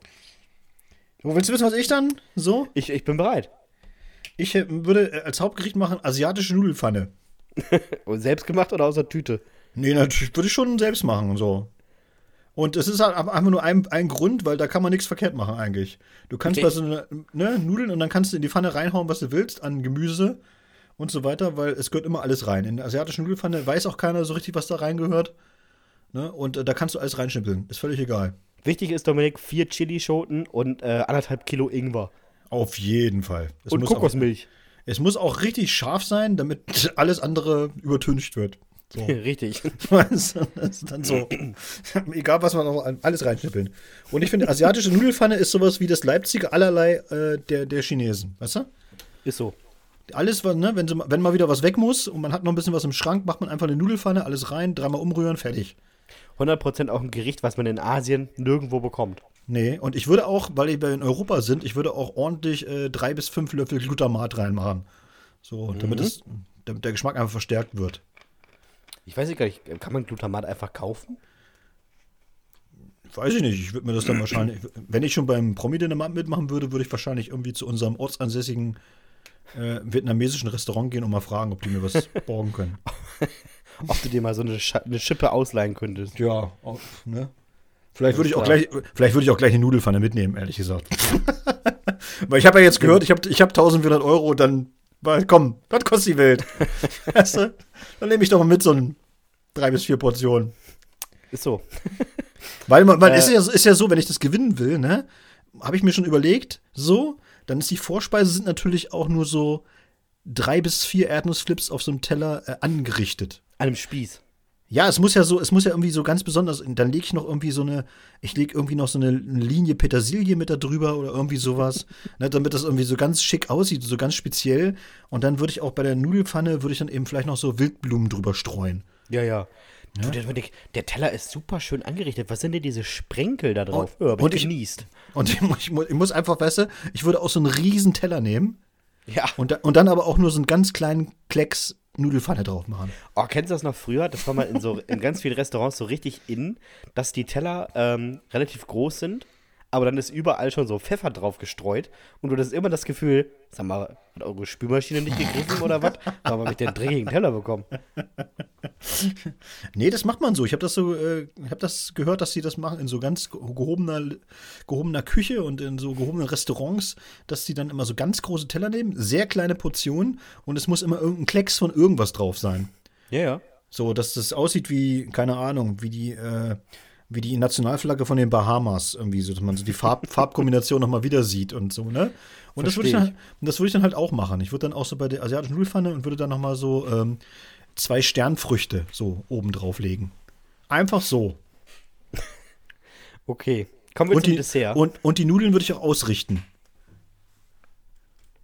Wo willst du wissen, was ich dann so? Ich, ich bin bereit. Ich äh, würde äh, als Hauptgericht machen asiatische Nudelfanne. Und selbst gemacht oder aus der Tüte? Nee, natürlich würde ich schon selbst machen und so. Und es ist halt einfach nur ein, ein Grund, weil da kann man nichts verkehrt machen eigentlich. Du kannst Okay. bei so einer, ne, Nudeln und dann kannst du in die Pfanne reinhauen, was du willst, an Gemüse und so weiter, weil es gehört immer alles rein. In der asiatischen Nudelfanne weiß auch keiner so richtig, was da reingehört. Ne? Und äh, da kannst du alles reinschnippeln. Ist völlig egal. Wichtig ist, Dominik, vier Chilischoten und äh, anderthalb Kilo Ingwer. Auf jeden Fall. Es und Kokosmilch. Auch, es muss auch richtig scharf sein, damit alles andere übertüncht wird. So. Richtig. Weißt du, das ist dann so. Egal, was man auch an- alles reinschnippeln. Und ich finde, asiatische Nudelfanne ist sowas wie das Leipziger allerlei äh, der, der Chinesen. Weißt du? Ist so. Alles, was, ne, wenn, sie, wenn mal wieder was weg muss und man hat noch ein bisschen was im Schrank, macht man einfach eine Nudelfanne, alles rein, dreimal umrühren, fertig. 100% auch ein Gericht, was man in Asien nirgendwo bekommt. Nee, und ich würde auch, weil wir in Europa sind, ich würde auch ordentlich äh, drei bis fünf Löffel Glutamat reinmachen. So, damit, es, damit der Geschmack einfach verstärkt wird. Ich weiß nicht gar nicht, kann man Glutamat einfach kaufen? Weiß ich nicht, ich würde mir das dann wahrscheinlich, wenn ich schon beim Promi-Dinner mitmachen würde, würde ich wahrscheinlich irgendwie zu unserem ortsansässigen äh, vietnamesischen Restaurant gehen und mal fragen, ob die mir was borgen können. Ob du dir mal so eine, Scha eine Schippe ausleihen könntest. Ja, auch, ne? Vielleicht würde ich auch gleich, vielleicht würde ich auch gleich eine Nudelfanne mitnehmen, ehrlich gesagt. Weil ich habe ja jetzt gehört, ich habe ich hab 1400 Euro dann, weil, komm, was kostet die Welt? weißt du? Dann nehme ich doch mal mit so ein drei bis vier Portionen. Ist so. Weil man, man Äh. ist, ja, ist ja so, wenn ich das gewinnen will, ne, habe ich mir schon überlegt, so, dann ist die Vorspeise sind natürlich auch nur so drei bis vier Erdnussflips auf so einem Teller äh, angerichtet. An einem Spieß. Ja, es muss ja so, es muss ja irgendwie so ganz besonders, dann lege ich noch irgendwie so eine, ich lege irgendwie noch so eine Linie Petersilie mit da drüber oder irgendwie sowas, ne, damit das irgendwie so ganz schick aussieht, so ganz speziell. Und dann würde ich auch bei der Nudelpfanne, würde ich dann eben vielleicht noch so Wildblumen drüber streuen. Ja, ja. Du, der, der, der Teller ist super schön angerichtet. Was sind denn diese Sprenkel da drauf? Und- ja, und ich genießt. Und ich, ich, ich muss einfach, weißt du, ich würde auch so einen riesen Teller nehmen Ja. und, da, und dann aber auch nur so einen ganz kleinen Klecks Nudelfanne drauf machen. Oh, kennst du das noch früher? Das war mal in so in ganz vielen Restaurants so richtig in, dass die Teller ähm, relativ groß sind, aber dann ist überall schon so Pfeffer drauf gestreut und du hast immer das Gefühl, sag mal, hat eure Spülmaschine nicht gegriffen oder was? Warum habe ich den dreckigen Teller bekommen? Nee, das macht man so. Ich habe das so, äh, ich habe das gehört, dass sie das machen in so ganz gehobener, gehobener Küche und in so gehobenen Restaurants, dass die dann immer so ganz große Teller nehmen, sehr kleine Portionen und es muss immer irgendein Klecks von irgendwas drauf sein. Ja, ja. So, dass das aussieht wie, keine Ahnung, wie die, äh, wie die Nationalflagge von den Bahamas, irgendwie so, dass man so die Farb Farbkombination nochmal wieder sieht und so, ne? Und das würde ich, dann- das würde ich dann halt auch machen. Ich würde dann auch so bei der asiatischen Nudelfanne und würde dann nochmal so ähm, zwei Sternfrüchte so oben drauf legen. Einfach so. Okay. Kommen wir Und zum die, Dessert. und, und die Nudeln würde ich auch ausrichten.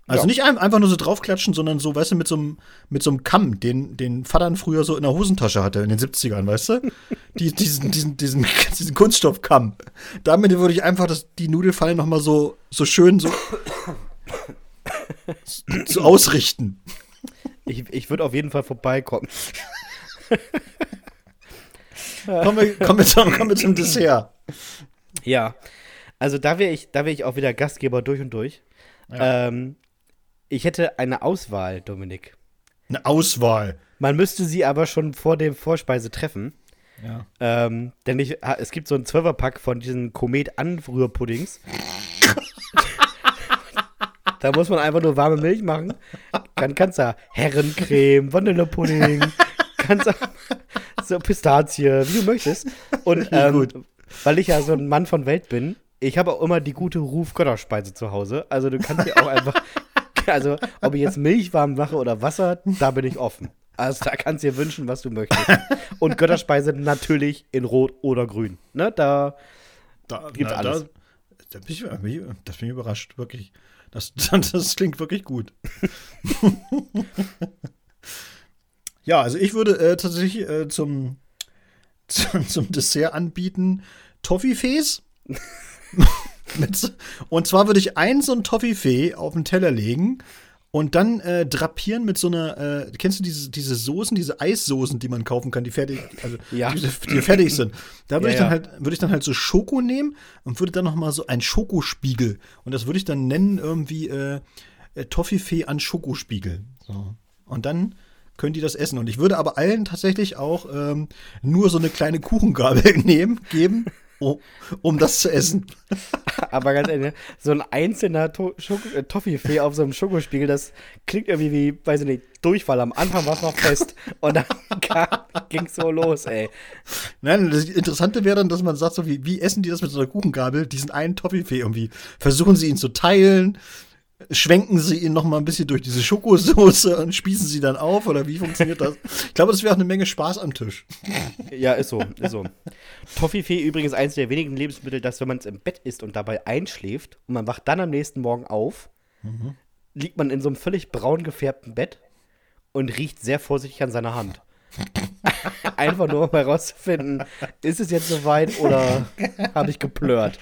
Also Ja. nicht ein, einfach nur so draufklatschen, sondern so, weißt du, mit so einem, mit so einem Kamm, den, den Vatern früher so in der Hosentasche hatte in den 70ern, weißt du? Die, diesen, diesen, diesen, diesen Kunststoffkamm. Damit würde ich einfach das, die Nudelfalle noch mal so, so schön so, so ausrichten. ich ich würde auf jeden Fall vorbeikommen. Kommen wir, kommen wir, zum, kommen wir zum Dessert. Ja. Also da wäre ich, da wäre ich auch wieder Gastgeber durch und durch. Ähm, ich hätte eine Auswahl, Dominik. Eine Auswahl. Man müsste sie aber schon vor dem Vorspeise treffen. Ja. Ähm, denn ich, es gibt so einen Zwölferpack von diesen Komet-Anrührpuddings. da muss man einfach nur warme Milch machen. Dann kannst du Herrencreme, Vanillepudding, kannst du so Pistazie, wie du möchtest. Und ähm, Gut. weil ich ja so ein Mann von Welt bin, ich habe auch immer die gute Ruf-Götterspeise zu Hause. Also du kannst dir auch einfach, also ob ich jetzt Milch warm mache oder Wasser, da bin ich offen. Also da kannst du dir wünschen, was du möchtest. Und Götterspeise natürlich in Rot oder Grün. Ne, da Da, Gibt alles. Da, da bin ich, das bin ich überrascht, wirklich. Das, das klingt wirklich gut. ja, also ich würde äh, tatsächlich äh, zum, zum, zum Dessert anbieten Toffifees. Und zwar würde ich ein so ein Toffifee auf den Teller legen und dann äh, drapieren mit so einer, äh, kennst du diese, diese Soßen, diese Eissoßen, die man kaufen kann, die fertig, also Ja. die, die fertig sind. Da würde Ja, ich dann ja. halt, würde ich dann halt so Schoko nehmen und würde dann noch mal so ein Schokospiegel und das würde ich dann nennen irgendwie äh, äh, Toffifee an Schokospiegel. So. Und dann können die das essen. Und ich würde aber allen tatsächlich auch ähm, nur so eine kleine Kuchengabel nehmen, geben, um, um das zu essen. Aber ganz ehrlich, ne, so ein einzelner to äh, Toffifee auf so einem Schokospiegel, das klingt irgendwie wie, weiß ich nicht, Durchfall. Am Anfang war es noch fest und dann ging es so los, ey. Nein, das Interessante wäre dann, dass man sagt, so wie, wie essen die das mit so einer Kuchengabel, diesen einen Toffifee irgendwie? Versuchen sie ihn zu teilen? Schwenken sie ihn noch mal ein bisschen durch diese Schokosoße und spießen sie dann auf? Oder wie funktioniert das? Ich glaube, das wäre auch eine Menge Spaß am Tisch. Ja, ist so, ist so. Toffifee übrigens eines der wenigen Lebensmittel, dass wenn man es im Bett isst und dabei einschläft und man wacht dann am nächsten Morgen auf, liegt man in so einem völlig braun gefärbten Bett und riecht sehr vorsichtig an seiner Hand. Einfach nur, um herauszufinden, ist es jetzt soweit oder habe ich geplört?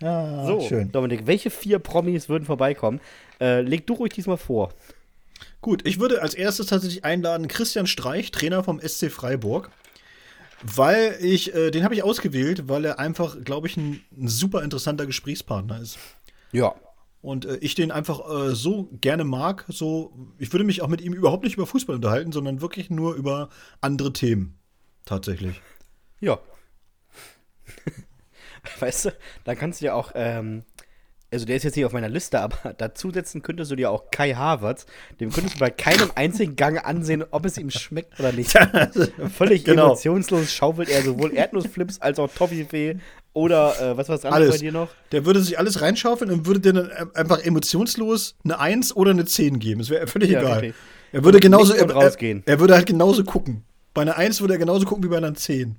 Ja, So, Dominik, welche vier Promis würden vorbeikommen? Äh, leg du ruhig diesmal vor. Gut, ich würde als erstes tatsächlich einladen Christian Streich, Trainer vom SC Freiburg. Weil ich, äh, den habe ich ausgewählt, weil er einfach, glaube ich, ein, ein super interessanter Gesprächspartner ist. Ja. Und äh, ich den einfach äh, so gerne mag, so, ich würde mich auch mit ihm überhaupt nicht über Fußball unterhalten, sondern wirklich nur über andere Themen. Tatsächlich. Ja. weißt du, dann kannst du ja auch, ähm, also der ist jetzt nicht auf meiner Liste, aber dazusetzen könntest du dir auch Kai Havertz. Dem könntest du bei keinem einzigen Gang ansehen, ob es ihm schmeckt oder nicht. Völlig Genau. emotionslos schaufelt er sowohl Erdnussflips als auch Toffifee oder äh, was war das andere bei dir noch? Der würde sich alles reinschaufeln und würde dir dann äh, einfach emotionslos eine 1 oder eine 10 geben. Es wäre völlig Ja, egal. richtig. Er würde genauso er, er, rausgehen. er würde halt genauso gucken. Bei einer 1 würde er genauso gucken wie bei einer 10.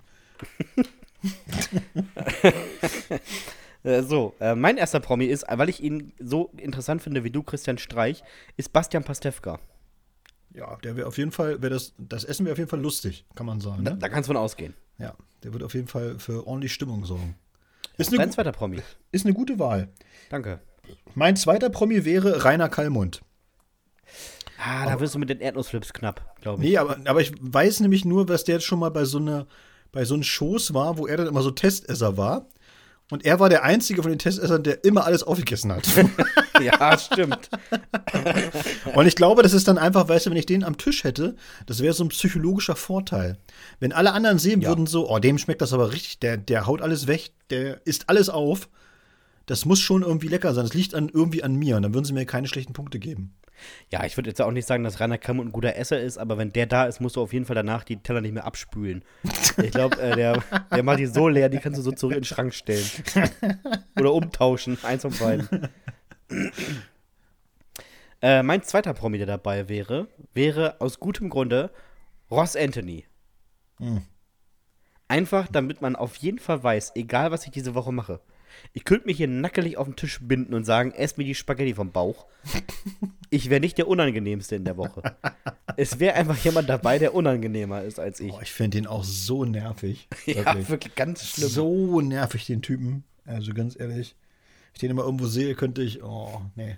Äh, so, äh, mein erster Promi ist, weil ich ihn so interessant finde wie du, Christian Streich, ist Bastian Pastewka. Ja, der wäre auf jeden Fall, wäre das, das Essen wäre auf jeden Fall lustig, kann man sagen. Da, Ne? da kannst du von ausgehen. Ja, der wird auf jeden Fall für ordentlich Stimmung sorgen. Ist Dein gu- zweiter Promi. ist eine gute Wahl. Danke. Mein zweiter Promi wäre Rainer Kallmund. Ah, da wirst du mit den Erdnussflips knapp, glaube ich. Nee, aber, aber ich weiß nämlich nur, was der jetzt schon mal bei so einer, bei so einem Shows war, wo er dann immer so Testesser war. Und er war der einzige von den Testessern, der immer alles aufgegessen hat. Ja, stimmt. Und ich glaube, das ist dann einfach, weißt du, wenn ich den am Tisch hätte, das wäre so ein psychologischer Vorteil. Wenn alle anderen sehen Ja. würden so, oh, dem schmeckt das aber richtig, der, der haut alles weg, der isst alles auf. Das muss schon irgendwie lecker sein. Das liegt an, irgendwie an mir und dann würden sie mir keine schlechten Punkte geben. Ja, ich würde jetzt auch nicht sagen, dass Rainer Kamm ein guter Esser ist, aber wenn der da ist, musst du auf jeden Fall danach die Teller nicht mehr abspülen. Ich glaube, äh, der, der macht die so leer, die kannst du so zurück in den Schrank stellen. Oder umtauschen, eins von beiden. äh, mein zweiter Promi, der dabei wäre, wäre aus gutem Grunde Ross Anthony. Hm. Einfach, damit man auf jeden Fall weiß, egal was ich diese Woche mache. Ich könnte mich hier nackelig auf den Tisch binden und sagen, ess mir die Spaghetti vom Bauch. Ich wäre nicht der Unangenehmste in der Woche. Es wäre einfach jemand dabei, der unangenehmer ist als ich. Oh, ich finde den auch so nervig. ja, wirklich ganz schlimm. So nervig, den Typen. Also ganz ehrlich. Ich den immer irgendwo sehe, könnte ich, oh, nee.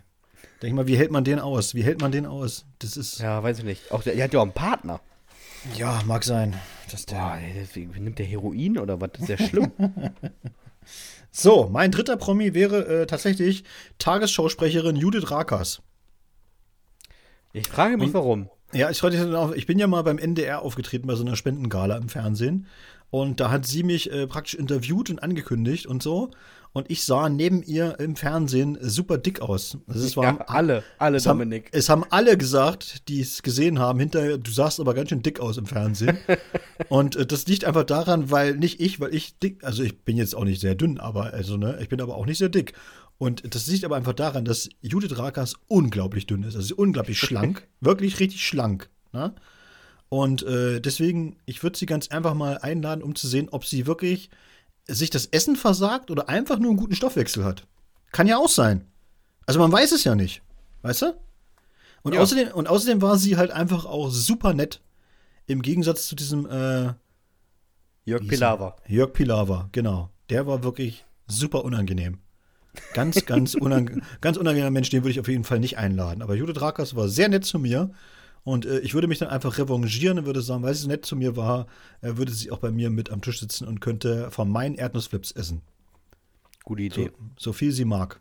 Denk mal, wie hält man den aus? Wie hält man den aus? Das ist. Ja, weiß ich nicht. Auch der, der hat ja auch einen Partner. Ja, mag sein. Dass der Boah, ey, nimmt der Heroin oder was? Das ist ja schlimm. So, mein dritter Promi wäre äh, tatsächlich Tagesschausprecherin Judith Rakers. Ich frage mich, Und- warum. Ja, ich, ich bin ja mal beim NDR aufgetreten bei so einer Spendengala im Fernsehen. Und da hat sie mich äh, praktisch interviewt und angekündigt und so. Und ich sah neben ihr im Fernsehen super dick aus. Also es Ja, waren alle, alle, es haben, Dominik. es haben alle gesagt, die es gesehen haben, hinterher, du sahst aber ganz schön dick aus im Fernsehen. und äh, das liegt einfach daran, weil nicht ich, weil ich dick, also ich bin jetzt auch nicht sehr dünn, aber also, ne, ich bin aber auch nicht sehr dick. Und das liegt aber einfach daran, dass Judith Rakers unglaublich dünn ist. Also sie ist unglaublich schlank, wirklich richtig schlank. Ne? Und äh, deswegen, ich würde sie ganz einfach mal einladen, um zu sehen, ob sie wirklich sich das Essen versagt oder einfach nur einen guten Stoffwechsel hat. Kann ja auch sein. Also man weiß es ja nicht. Weißt du? Und, Ja. außerdem, und außerdem war sie halt einfach auch super nett. Im Gegensatz zu diesem äh, Jörg Pilawa. Jörg Pilawa, genau. Der war wirklich super unangenehm. Ganz, ganz, unang ganz unangenehmer Mensch, den würde ich auf jeden Fall nicht einladen. Aber Judith Rakers war sehr nett zu mir. Und äh, ich würde mich dann einfach revanchieren und würde sagen, weil sie so nett zu mir war, äh, würde sie auch bei mir mit am Tisch sitzen und könnte von meinen Erdnussflips essen. Gute So, Idee. so viel sie mag.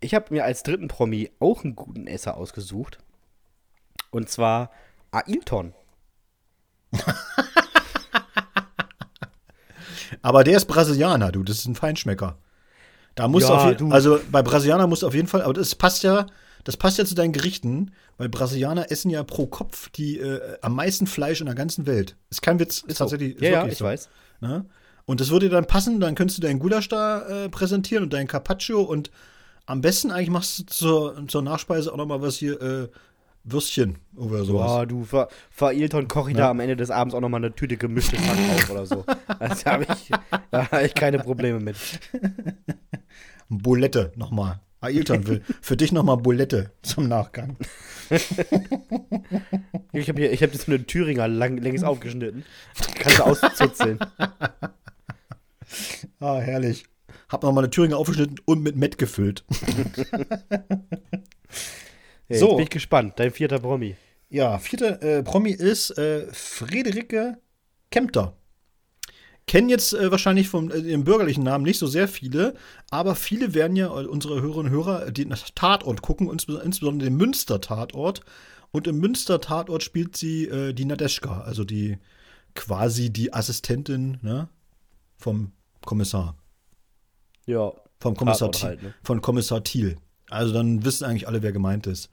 Ich habe mir als dritten Promi auch einen guten Esser ausgesucht. Und zwar Ailton. Aber der ist Brasilianer, du, das ist ein Feinschmecker. Da muss Ja, auf je- du. also bei Brasilianer musst du auf jeden Fall, aber das passt ja, das passt ja zu deinen Gerichten, weil Brasilianer essen ja pro Kopf die äh, am meisten Fleisch in der ganzen Welt. Ist kein Witz, ist, so. tatsächlich ist Ja, ja, ich so. weiß. Ne? Und das würde dann passen, dann könntest du deinen Gulasch da äh, präsentieren und deinen Carpaccio und am besten eigentlich machst du zur, zur Nachspeise auch noch mal was hier, äh, Würstchen oder sowas. Boah, du, für Ailton koche ich da am Ende des Abends auch nochmal eine Tüte gemischtes Hack auf oder so. Das habe ich, da hab ich keine Probleme mit. Bulette nochmal. Ailton will für dich nochmal Bulette zum Nachgang. Ich habe hier, ich habe jetzt so eine Thüringer lang, längs aufgeschnitten. Kannst du auszuzeln. Ah, herrlich. Hab nochmal eine Thüringer aufgeschnitten und mit Met gefüllt. Hey, So. Bin ich gespannt. Dein vierter Promi. Ja, vierter äh, Promi ist äh, Friederike Kempter. Kennen jetzt äh, wahrscheinlich vom äh, dem bürgerlichen Namen nicht so sehr viele, aber viele werden ja, äh, unsere Hörerinnen und Hörer, die nach Tatort gucken, insbe- insbesondere den Münster-Tatort. Und im Münster-Tatort spielt sie äh, die Nadeschka, also die quasi die Assistentin ne, vom Kommissar. Ja. Vom Kommissar, Thiel, halt, ne? von Kommissar Thiel. Also dann wissen eigentlich alle, wer gemeint ist.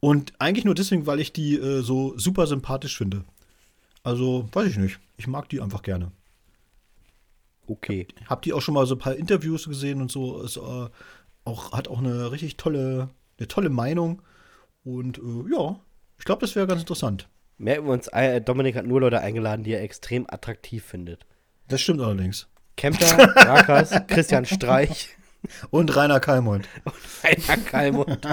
Und eigentlich nur deswegen, weil ich die äh, so super sympathisch finde. Also, weiß ich nicht. Ich mag die einfach gerne. Okay. Hab die auch schon mal so ein paar Interviews gesehen und so. Ist, äh, auch, hat auch eine richtig tolle, eine tolle Meinung. Und äh, ja, ich glaube, das wäre ganz interessant. Merken wir uns, äh, Dominik hat nur Leute eingeladen, die er extrem attraktiv findet. Das stimmt allerdings. Kempter, Rakas, Christian Streich, Und Rainer Kalmund. Rainer Kalmund.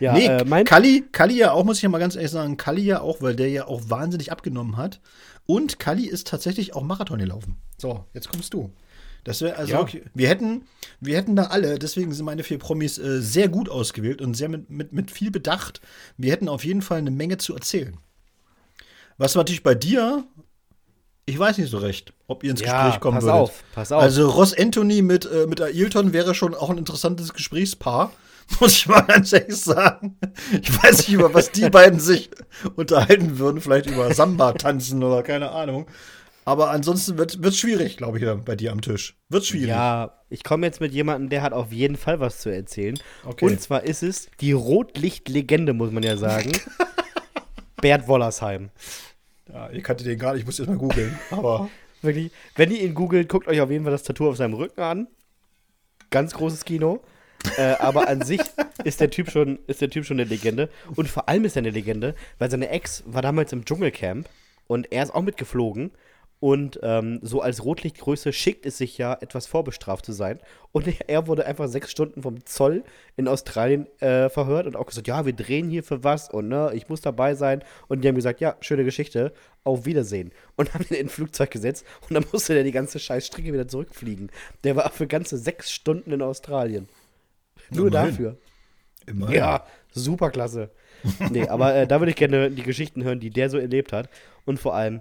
ja, nee, äh, mein, Kalli, Kalli ja auch, muss ich ja mal ganz ehrlich sagen, Kalli ja auch, weil der ja auch wahnsinnig abgenommen hat. Und Kalli ist tatsächlich auch Marathon gelaufen. So, jetzt kommst du. Das wäre also Ja. wirklich, wir hätten, wir hätten da alle, deswegen sind meine vier Promis äh, sehr gut ausgewählt und sehr mit, mit, mit viel Bedacht. Wir hätten auf jeden Fall eine Menge zu erzählen. Was natürlich bei dir, ich weiß nicht so recht, ob ihr ins ja, Gespräch kommen pass würdet. auf, pass auf. Also Ross Anthony mit, äh, mit Ailton wäre schon auch ein interessantes Gesprächspaar, muss ich mal ganz ehrlich sagen. Ich weiß nicht, über was die beiden sich unterhalten würden, vielleicht über Samba tanzen oder keine Ahnung. Aber ansonsten wird es schwierig, glaube ich, bei dir am Tisch. Wird schwierig. Ja, ich komme jetzt mit jemandem, der hat auf jeden Fall was zu erzählen. Okay. Und zwar ist es die Rotlichtlegende, muss man ja sagen. Bert Wollersheim. Ja, ihr kanntet den gar nicht, ich muss erst mal googeln. Aber Wirklich, wenn ihr ihn googelt, guckt euch auf jeden Fall das Tattoo auf seinem Rücken an. Ganz großes Kino. Äh, aber an sich ist der, typ schon, ist der Typ schon eine Legende. Und vor allem ist er eine Legende, weil seine Ex war damals im Dschungelcamp und er ist auch mitgeflogen. Und ähm, so als Rotlichtgröße schickt es sich ja, etwas vorbestraft zu sein. Und er wurde einfach sechs Stunden vom Zoll in Australien äh, verhört und auch gesagt, ja, wir drehen hier für was und ne, ich muss dabei sein. Und die haben gesagt, ja, schöne Geschichte, auf Wiedersehen. Und haben ihn in ein Flugzeug gesetzt und dann musste der die ganze scheiß Strecke wieder zurückfliegen. Der war für ganze sechs Stunden in Australien. Nur Immerhin. dafür. immerhin. Ja, super klasse. Nee, aber äh, da würde ich gerne die Geschichten hören, die der so erlebt hat. Und vor allem,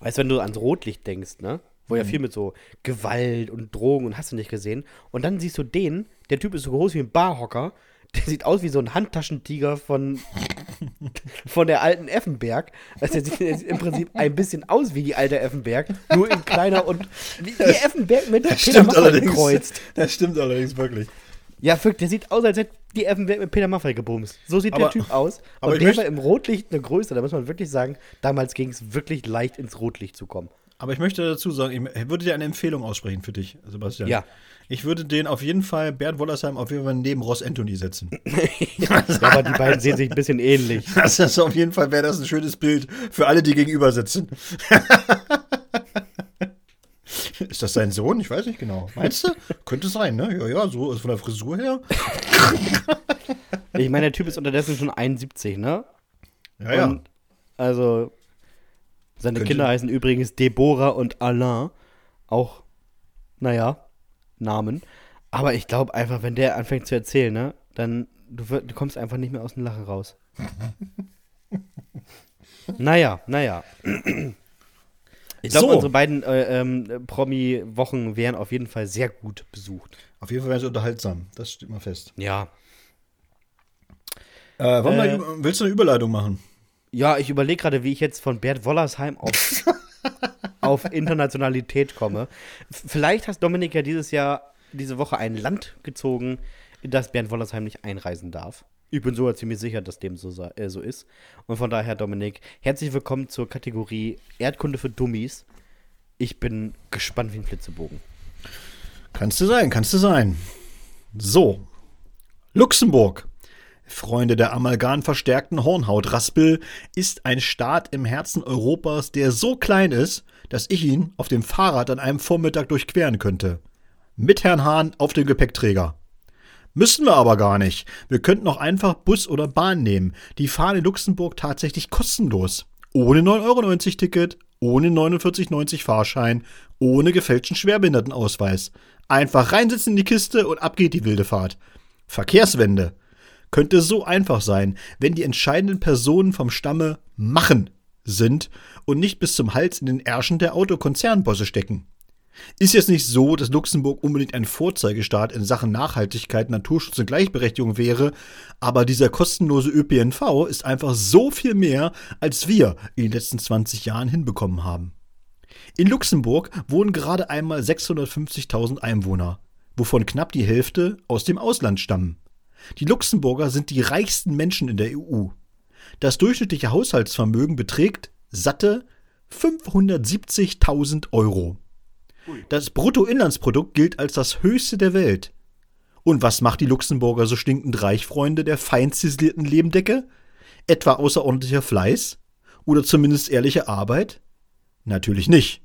weißt wenn du ans Rotlicht denkst, ne? Wo ja viel mit so Gewalt und Drogen und hast du nicht gesehen. Und dann siehst du den, der Typ ist so groß wie ein Barhocker, der sieht aus wie so ein Handtaschentiger von, von der alten Effenberg. Also der sieht, der sieht im Prinzip ein bisschen aus wie die alte Effenberg, nur in kleiner und wie die Effenberg mit Das Peter stimmt Maffay allerdings. gekreuzt. Das stimmt allerdings wirklich. Ja, wirklich, der sieht aus, als hätte die Effenberg mit Peter Maffay gebumst. So sieht Aber- der Typ aus. aber Und der war im Rotlicht eine Größe. Da muss man wirklich sagen, damals ging es wirklich leicht ins Rotlicht zu kommen. Aber ich möchte dazu sagen, ich würde dir eine Empfehlung aussprechen für dich, Sebastian. Ja. Ich würde den auf jeden Fall, Bernd Wollersheim, auf jeden Fall neben Ross Anthony setzen. Ja, aber die beiden sehen sich ein bisschen ähnlich. Das ist auf jeden Fall, wäre das ein schönes Bild für alle, die gegenüber sitzen. Ist das sein Sohn? Ich weiß nicht genau. Meinst du? Könnte sein, ne? Ja, ja, so ist von der Frisur her. Ich meine, der Typ ist unterdessen schon 71, ne? Ja, ja. Und also, seine Könnte- Kinder heißen übrigens Deborah und Alain. Auch, naja, Namen. Aber ich glaube einfach, wenn der anfängt zu erzählen, ne, dann du, du kommst einfach nicht mehr aus dem Lachen raus. naja, naja. Ich glaube, So. unsere beiden äh, ähm, Promi-Wochen wären auf jeden Fall sehr gut besucht. Auf jeden Fall wäre es unterhaltsam. Das steht mal fest. Ja. Äh, wollen Äh, wir, willst du eine Überleitung machen? Ja, ich überlege gerade, wie ich jetzt von Bert Wollersheim auf, auf Internationalität komme. Vielleicht hast Dominik ja dieses Jahr, diese Woche ein Land gezogen, in das Bernd Wollersheim nicht einreisen darf. Ich bin sogar ziemlich sicher, dass dem so, äh, so ist. Und von daher, Dominik, herzlich willkommen zur Kategorie Erdkunde für Dummies. Ich bin gespannt wie ein Flitzebogen. Kannst du sein, kannst du sein. So. Luxemburg. Freunde der amalgam verstärkten Hornhautraspel ist ein Staat im Herzen Europas, der so klein ist, dass ich ihn auf dem Fahrrad an einem Vormittag durchqueren könnte. Mit Herrn Hahn auf dem Gepäckträger. Müssen wir aber gar nicht. Wir könnten auch einfach Bus oder Bahn nehmen. Die fahren in Luxemburg tatsächlich kostenlos. Ohne 9,90-Euro-Ticket, ohne 49,90 Fahrschein, ohne gefälschten Schwerbehindertenausweis. Einfach reinsitzen in die Kiste und ab geht die wilde Fahrt. Verkehrswende. Könnte so einfach sein, wenn die entscheidenden Personen vom Stamme machen sind und nicht bis zum Hals in den Ärschen der Autokonzernbosse stecken. Ist jetzt nicht so, dass Luxemburg unbedingt ein Vorzeigestaat in Sachen Nachhaltigkeit, Naturschutz und Gleichberechtigung wäre, aber dieser kostenlose ÖPNV ist einfach so viel mehr, als wir in den letzten 20 Jahren hinbekommen haben. In Luxemburg wohnen gerade einmal 650.000 Einwohner, wovon knapp die Hälfte aus dem Ausland stammen. Die Luxemburger sind die reichsten Menschen in der EU. Das durchschnittliche Haushaltsvermögen beträgt satte 570.000 Euro. Das Bruttoinlandsprodukt gilt als das höchste der Welt. Und was macht die Luxemburger so stinkend reich, Freunde der fein ziselierten Lebendecke? Etwa außerordentlicher Fleiß? Oder zumindest ehrliche Arbeit? Natürlich nicht.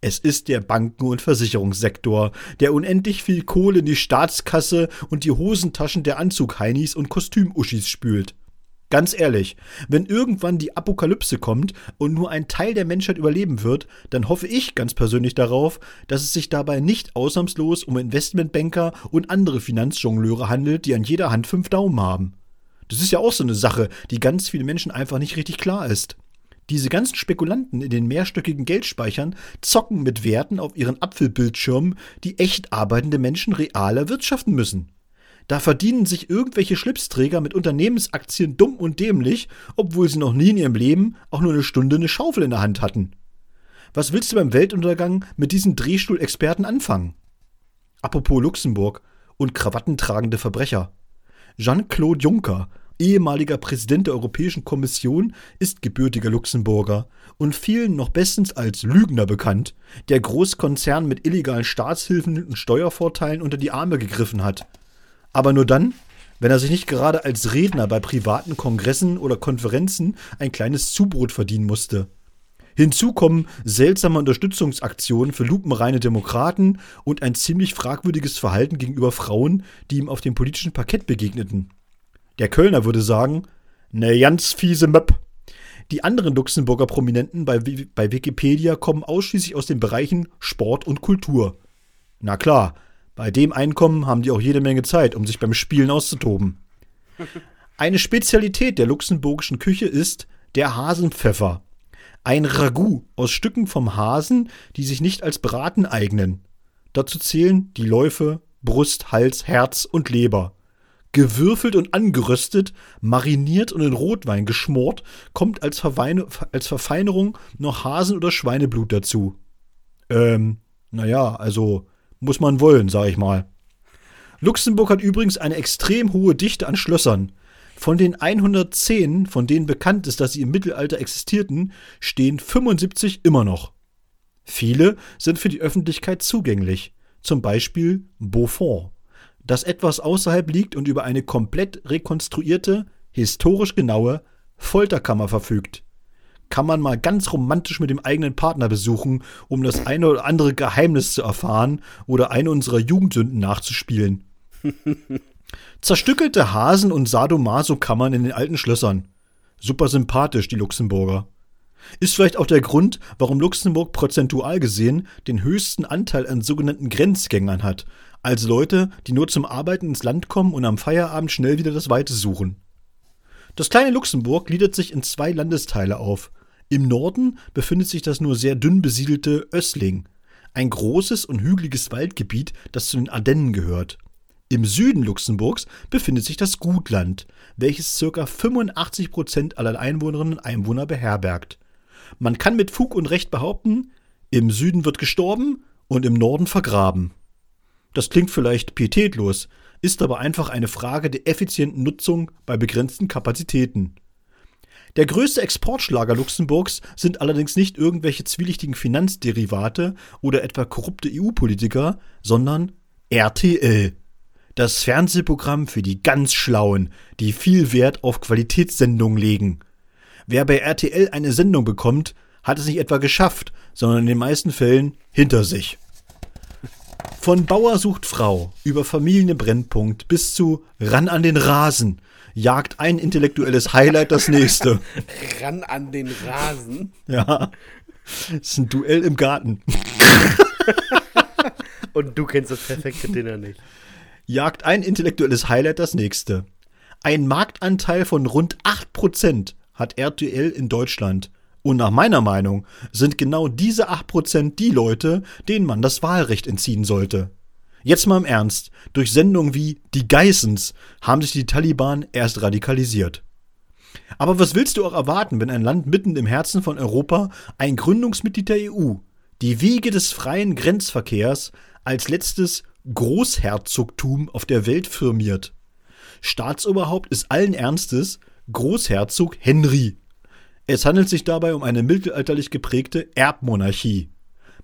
Es ist der Banken- und Versicherungssektor, der unendlich viel Kohle in die Staatskasse und die Hosentaschen der Anzugheinis und Kostümuschis spült. Ganz ehrlich, wenn irgendwann die Apokalypse kommt und nur ein Teil der Menschheit überleben wird, dann hoffe ich ganz persönlich darauf, dass es sich dabei nicht ausnahmslos um Investmentbanker und andere Finanzjongleure handelt, die an jeder Hand fünf Daumen haben. Das ist ja auch so eine Sache, die ganz viele Menschen einfach nicht richtig klar ist. Diese ganzen Spekulanten in den mehrstöckigen Geldspeichern zocken mit Werten auf ihren Apfelbildschirmen, die echt arbeitende Menschen real erwirtschaften müssen. Da verdienen sich irgendwelche Schlipsträger mit Unternehmensaktien dumm und dämlich, obwohl sie noch nie in ihrem Leben auch nur eine Stunde eine Schaufel in der Hand hatten. Was willst du beim Weltuntergang mit diesen Drehstuhlexperten anfangen? Apropos Luxemburg und krawattentragende Verbrecher. Jean-Claude Juncker, ehemaliger Präsident der Europäischen Kommission, ist gebürtiger Luxemburger und vielen noch bestens als Lügner bekannt, der Großkonzern mit illegalen Staatshilfen und Steuervorteilen unter die Arme gegriffen hat. Aber nur dann, wenn er sich nicht gerade als Redner bei privaten Kongressen oder Konferenzen ein kleines Zubrot verdienen musste. Hinzu kommen seltsame Unterstützungsaktionen für lupenreine Demokraten und ein ziemlich fragwürdiges Verhalten gegenüber Frauen, die ihm auf dem politischen Parkett begegneten. Der Kölner würde sagen, ne ganz fiese Möpp. Die anderen Luxemburger Prominenten bei, bei Wikipedia kommen ausschließlich aus den Bereichen Sport und Kultur. Na klar, bei dem Einkommen haben die auch jede Menge Zeit, um sich beim Spielen auszutoben. Eine Spezialität der luxemburgischen Küche ist der Hasenpfeffer. Ein Ragout aus Stücken vom Hasen, die sich nicht als Braten eignen. Dazu zählen die Läufe, Brust, Hals, Herz und Leber. Gewürfelt und angeröstet, mariniert und in Rotwein geschmort, kommt als, Verweine, als Verfeinerung noch Hasen- oder Schweineblut dazu. Ähm, naja, also muss man wollen, sag ich mal. Luxemburg hat übrigens eine extrem hohe Dichte an Schlössern. Von den 110, von denen bekannt ist, dass sie im Mittelalter existierten, stehen 75 immer noch. Viele sind für die Öffentlichkeit zugänglich, zum Beispiel Beaufort, das etwas außerhalb liegt und über eine komplett rekonstruierte, historisch genaue Folterkammer verfügt kann man mal ganz romantisch mit dem eigenen Partner besuchen, um das eine oder andere Geheimnis zu erfahren oder eine unserer Jugendsünden nachzuspielen. Zerstückelte Hasen- und Sadomaso-Kammern in den alten Schlössern. Super sympathisch, die Luxemburger. Ist vielleicht auch der Grund, warum Luxemburg prozentual gesehen den höchsten Anteil an sogenannten Grenzgängern hat, also Leute, die nur zum Arbeiten ins Land kommen und am Feierabend schnell wieder das Weite suchen. Das kleine Luxemburg gliedert sich in zwei Landesteile auf. Im Norden befindet sich das nur sehr dünn besiedelte Össling, ein großes und hügeliges Waldgebiet, das zu den Ardennen gehört. Im Süden Luxemburgs befindet sich das Gutland, welches ca. 85 Prozent aller Einwohnerinnen und Einwohner beherbergt. Man kann mit Fug und Recht behaupten, im Süden wird gestorben und im Norden vergraben. Das klingt vielleicht pietätlos, ist aber einfach eine Frage der effizienten Nutzung bei begrenzten Kapazitäten. Der größte Exportschlager Luxemburgs sind allerdings nicht irgendwelche zwielichtigen Finanzderivate oder etwa korrupte EU-Politiker, sondern RTL. Das Fernsehprogramm für die ganz Schlauen, die viel Wert auf Qualitätssendungen legen. Wer bei RTL eine Sendung bekommt, hat es nicht etwa geschafft, sondern in den meisten Fällen hinter sich. Von Bauer sucht Frau über Familienbrennpunkt bis zu Ran an den Rasen jagt ein intellektuelles Highlight das nächste. Ran an den Rasen. Ja. Das ist ein Duell im Garten. Und du kennst das perfekte Dinner nicht. Jagt ein intellektuelles Highlight das nächste. Ein Marktanteil von rund 8% hat RTL in Deutschland. Und nach meiner Meinung sind genau diese 8% die Leute, denen man das Wahlrecht entziehen sollte. Jetzt mal im Ernst. Durch Sendungen wie Die Geissens haben sich die Taliban erst radikalisiert. Aber was willst du auch erwarten, wenn ein Land mitten im Herzen von Europa ein Gründungsmitglied der EU die Wege des freien Grenzverkehrs als letztes Großherzogtum auf der Welt firmiert? Staatsoberhaupt ist allen Ernstes Großherzog Henry. Es handelt sich dabei um eine mittelalterlich geprägte Erbmonarchie.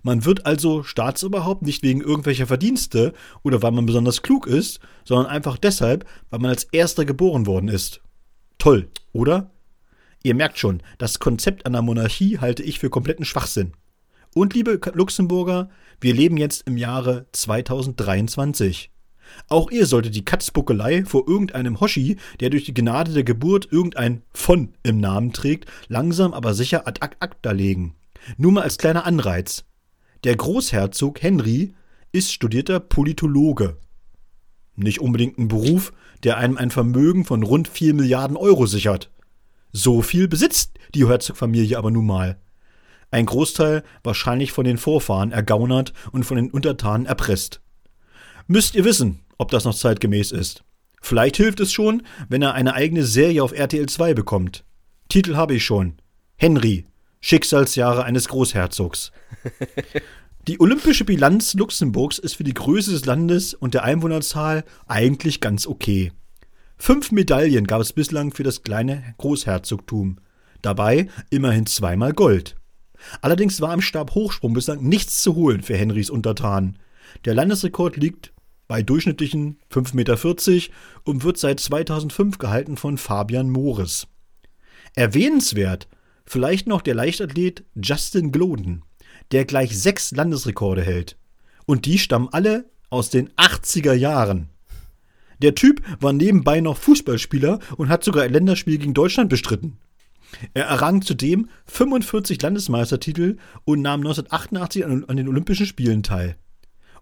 Man wird also Staatsoberhaupt nicht wegen irgendwelcher Verdienste oder weil man besonders klug ist, sondern einfach deshalb, weil man als Erster geboren worden ist. Toll, oder? Ihr merkt schon, das Konzept einer Monarchie halte ich für kompletten Schwachsinn. Und liebe Luxemburger, wir leben jetzt im Jahre 2023. Auch ihr solltet die Katzbuckelei vor irgendeinem Hoshi, der durch die Gnade der Geburt irgendein von im Namen trägt, langsam aber sicher ad acta legen. Nur mal als kleiner Anreiz. Der Großherzog Henry ist studierter Politologe. Nicht unbedingt ein Beruf, der einem ein Vermögen von rund 4 Milliarden Euro sichert. So viel besitzt die Herzogfamilie aber nun mal. Ein Großteil wahrscheinlich von den Vorfahren ergaunert und von den Untertanen erpresst. Müsst ihr wissen, ob das noch zeitgemäß ist. Vielleicht hilft es schon, wenn er eine eigene Serie auf RTL 2 bekommt. Titel habe ich schon. Henry, Schicksalsjahre eines Großherzogs. Die olympische Bilanz Luxemburgs ist für die Größe des Landes und der Einwohnerzahl eigentlich ganz okay. Fünf Medaillen gab es bislang für das kleine Großherzogtum. Dabei immerhin zweimal Gold. Allerdings war im Stabhochsprung bislang nichts zu holen für Henrys Untertanen. Der Landesrekord liegt bei durchschnittlichen 5,40 Meter und wird seit 2005 gehalten von Fabian Mores. Erwähnenswert vielleicht noch der Leichtathlet Justin Gloden, der gleich sechs Landesrekorde hält. Und die stammen alle aus den 80er Jahren. Der Typ war nebenbei noch Fußballspieler und hat sogar ein Länderspiel gegen Deutschland bestritten. Er errang zudem 45 Landesmeistertitel und nahm 1988 an, an den Olympischen Spielen teil.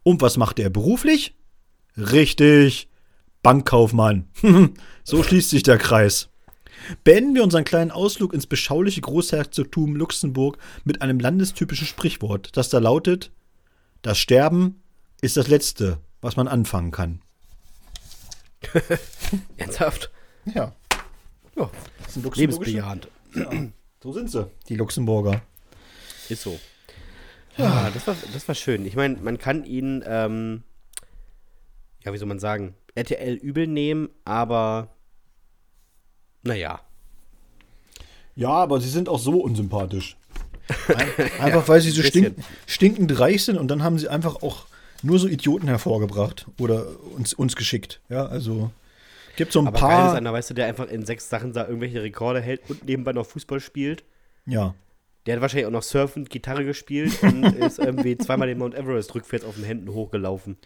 Und was machte er beruflich? Richtig, Bankkaufmann. so schließt sich der Kreis. Beenden wir unseren kleinen Ausflug ins beschauliche Großherzogtum Luxemburg mit einem landestypischen Sprichwort, das da lautet: Das Sterben ist das Letzte, was man anfangen kann. Ernsthaft? Ja. Ja, Das sind lebensbejahend. So sind sie, die Luxemburger. Ist so. Ja, das war, das war schön. Ich meine, man kann ihn, ähm, ja, wie soll man sagen, RTL übel nehmen, aber naja. Ja, aber sie sind auch so unsympathisch. Ein- Einfach weil sie so stink, stinkend reich sind und dann haben sie einfach auch nur so Idioten hervorgebracht oder uns, uns geschickt. Ja, also gibt so ein Aber geil ist paar. einer, weißt du, der einfach in sechs Sachen da irgendwelche Rekorde hält und nebenbei noch Fußball spielt. Ja. Der hat wahrscheinlich auch noch surfend Gitarre gespielt und ist irgendwie zweimal den Mount Everest rückwärts auf den Händen hochgelaufen.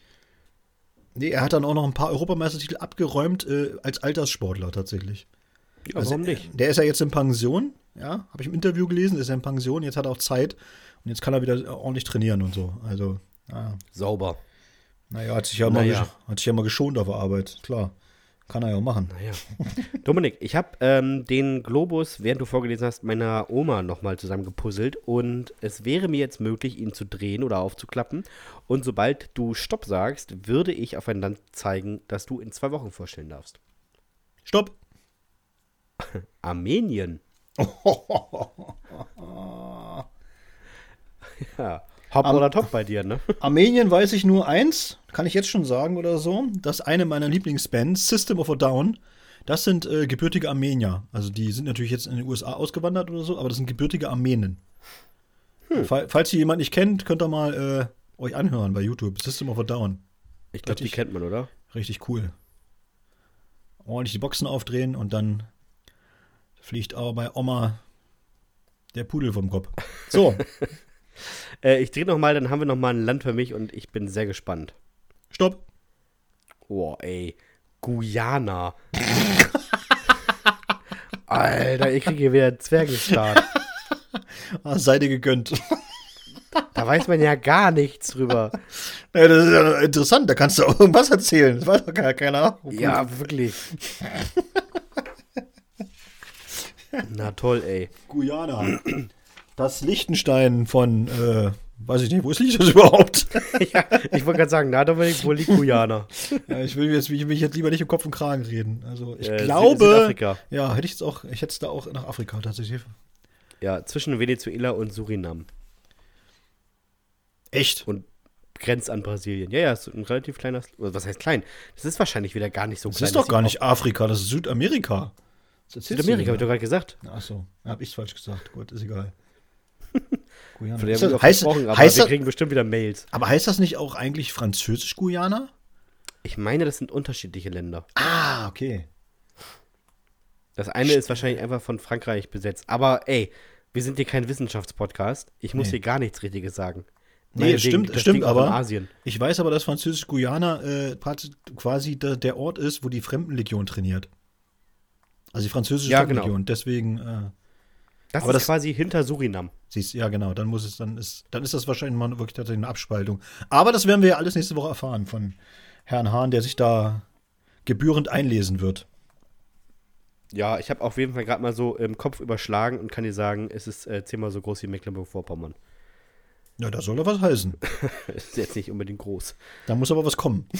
Nee, er hat dann auch noch ein paar Europameistertitel abgeräumt äh, als Alterssportler tatsächlich. Ja, Also, warum nicht? Der ist ja jetzt in Pension, ja, habe ich im Interview gelesen, ist er in Pension, jetzt hat er auch Zeit und jetzt kann er wieder ordentlich trainieren und so. Also, ah, Sauber. naja, hat sich ja, mal, Naja. gesch- hat sich ja mal geschont auf der Arbeit, klar. Kann er ja auch machen. Naja. Dominik, ich habe ähm, den Globus, während du vorgelesen hast, meiner Oma nochmal zusammengepuzzelt und es wäre mir jetzt möglich, ihn zu drehen oder aufzuklappen. Und sobald du Stopp sagst, würde ich auf ein Land zeigen, das du in zwei Wochen vorstellen darfst. Stopp! Armenien. ja. Hopp Am- oder top bei dir, ne? Armenien weiß ich nur eins, kann ich jetzt schon sagen oder so, dass eine meiner Lieblingsbands, System of a Down, das sind äh, gebürtige Armenier. Also die sind natürlich jetzt in den USA ausgewandert oder so, aber das sind gebürtige Armenen. Fall, falls ihr jemand nicht kennt, könnt ihr mal äh, euch anhören bei YouTube. System of a Down. Ich glaube, die kennt man, oder? Richtig cool. Ordentlich die Boxen aufdrehen und dann fliegt auch bei Oma der Pudel vom Kopf. So, Äh, ich drehe nochmal, dann haben wir nochmal ein Land für mich und ich bin sehr gespannt. stopp. Oh, ey. Guyana. Alter, ich kriege hier wieder Zwergenstaat. Ah, sei dir gegönnt. Da weiß man ja gar nichts drüber. Ja, das ist ja interessant, da kannst du auch irgendwas erzählen. Das weiß doch gar keiner. Ja, wirklich. Na toll, ey. Guyana. Das Liechtenstein von, äh, weiß ich nicht, wo ist das überhaupt? Ja, ich wollte gerade sagen, na Dominik, wo liegt Guyana? ja, ich will jetzt, ich will jetzt lieber nicht im Kopf und Kragen reden. Also ich Äh, glaube, Südafrika. ja, hätte ich jetzt auch, ich hätte es da auch nach Afrika tatsächlich. Ja, zwischen Venezuela und Surinam. Echt? Und grenzt an Brasilien. Ja, ja, ist ein relativ kleiner. Was heißt klein? Das ist wahrscheinlich wieder gar nicht so Das klein. ist doch gar nicht Afrika, das ist Südamerika. Südamerika, habe ich doch gerade gesagt. Ach so, hab ich falsch gesagt. Gut, ist egal. Guyana. Von der Ist haben wir das, heißt, gesprochen, aber heißt wir das, kriegen bestimmt wieder Mails. aber heißt das nicht auch eigentlich französisch Guyana? Ich meine, das sind unterschiedliche Länder. Ah, okay. Das eine ist wahrscheinlich einfach von Frankreich besetzt. Aber ey, wir sind hier kein Wissenschaftspodcast. Ich muss Nee. hier gar nichts Richtiges sagen. Nee, Meinetwegen stimmt, stimmt Ding in aber. Asien. Ich weiß aber, dass französisch Guyana äh, quasi der, der Ort ist, wo die Fremdenlegion trainiert. Also die französische Ja, Fremdenlegion. Deswegen, äh, Das Aber ist das- quasi hinter Surinam. siehst ja genau, dann muss es, dann ist, dann ist das wahrscheinlich mal wirklich tatsächlich eine Abspaltung. Aber das werden wir ja alles nächste Woche erfahren von Herrn Hahn, der sich da gebührend einlesen wird. Ja, ich habe auf jeden Fall gerade mal so im Kopf überschlagen und kann dir sagen, es ist äh, zehnmal so groß wie Mecklenburg-Vorpommern. Ja, da soll er was heißen. Ist jetzt nicht unbedingt groß. Da muss aber was kommen.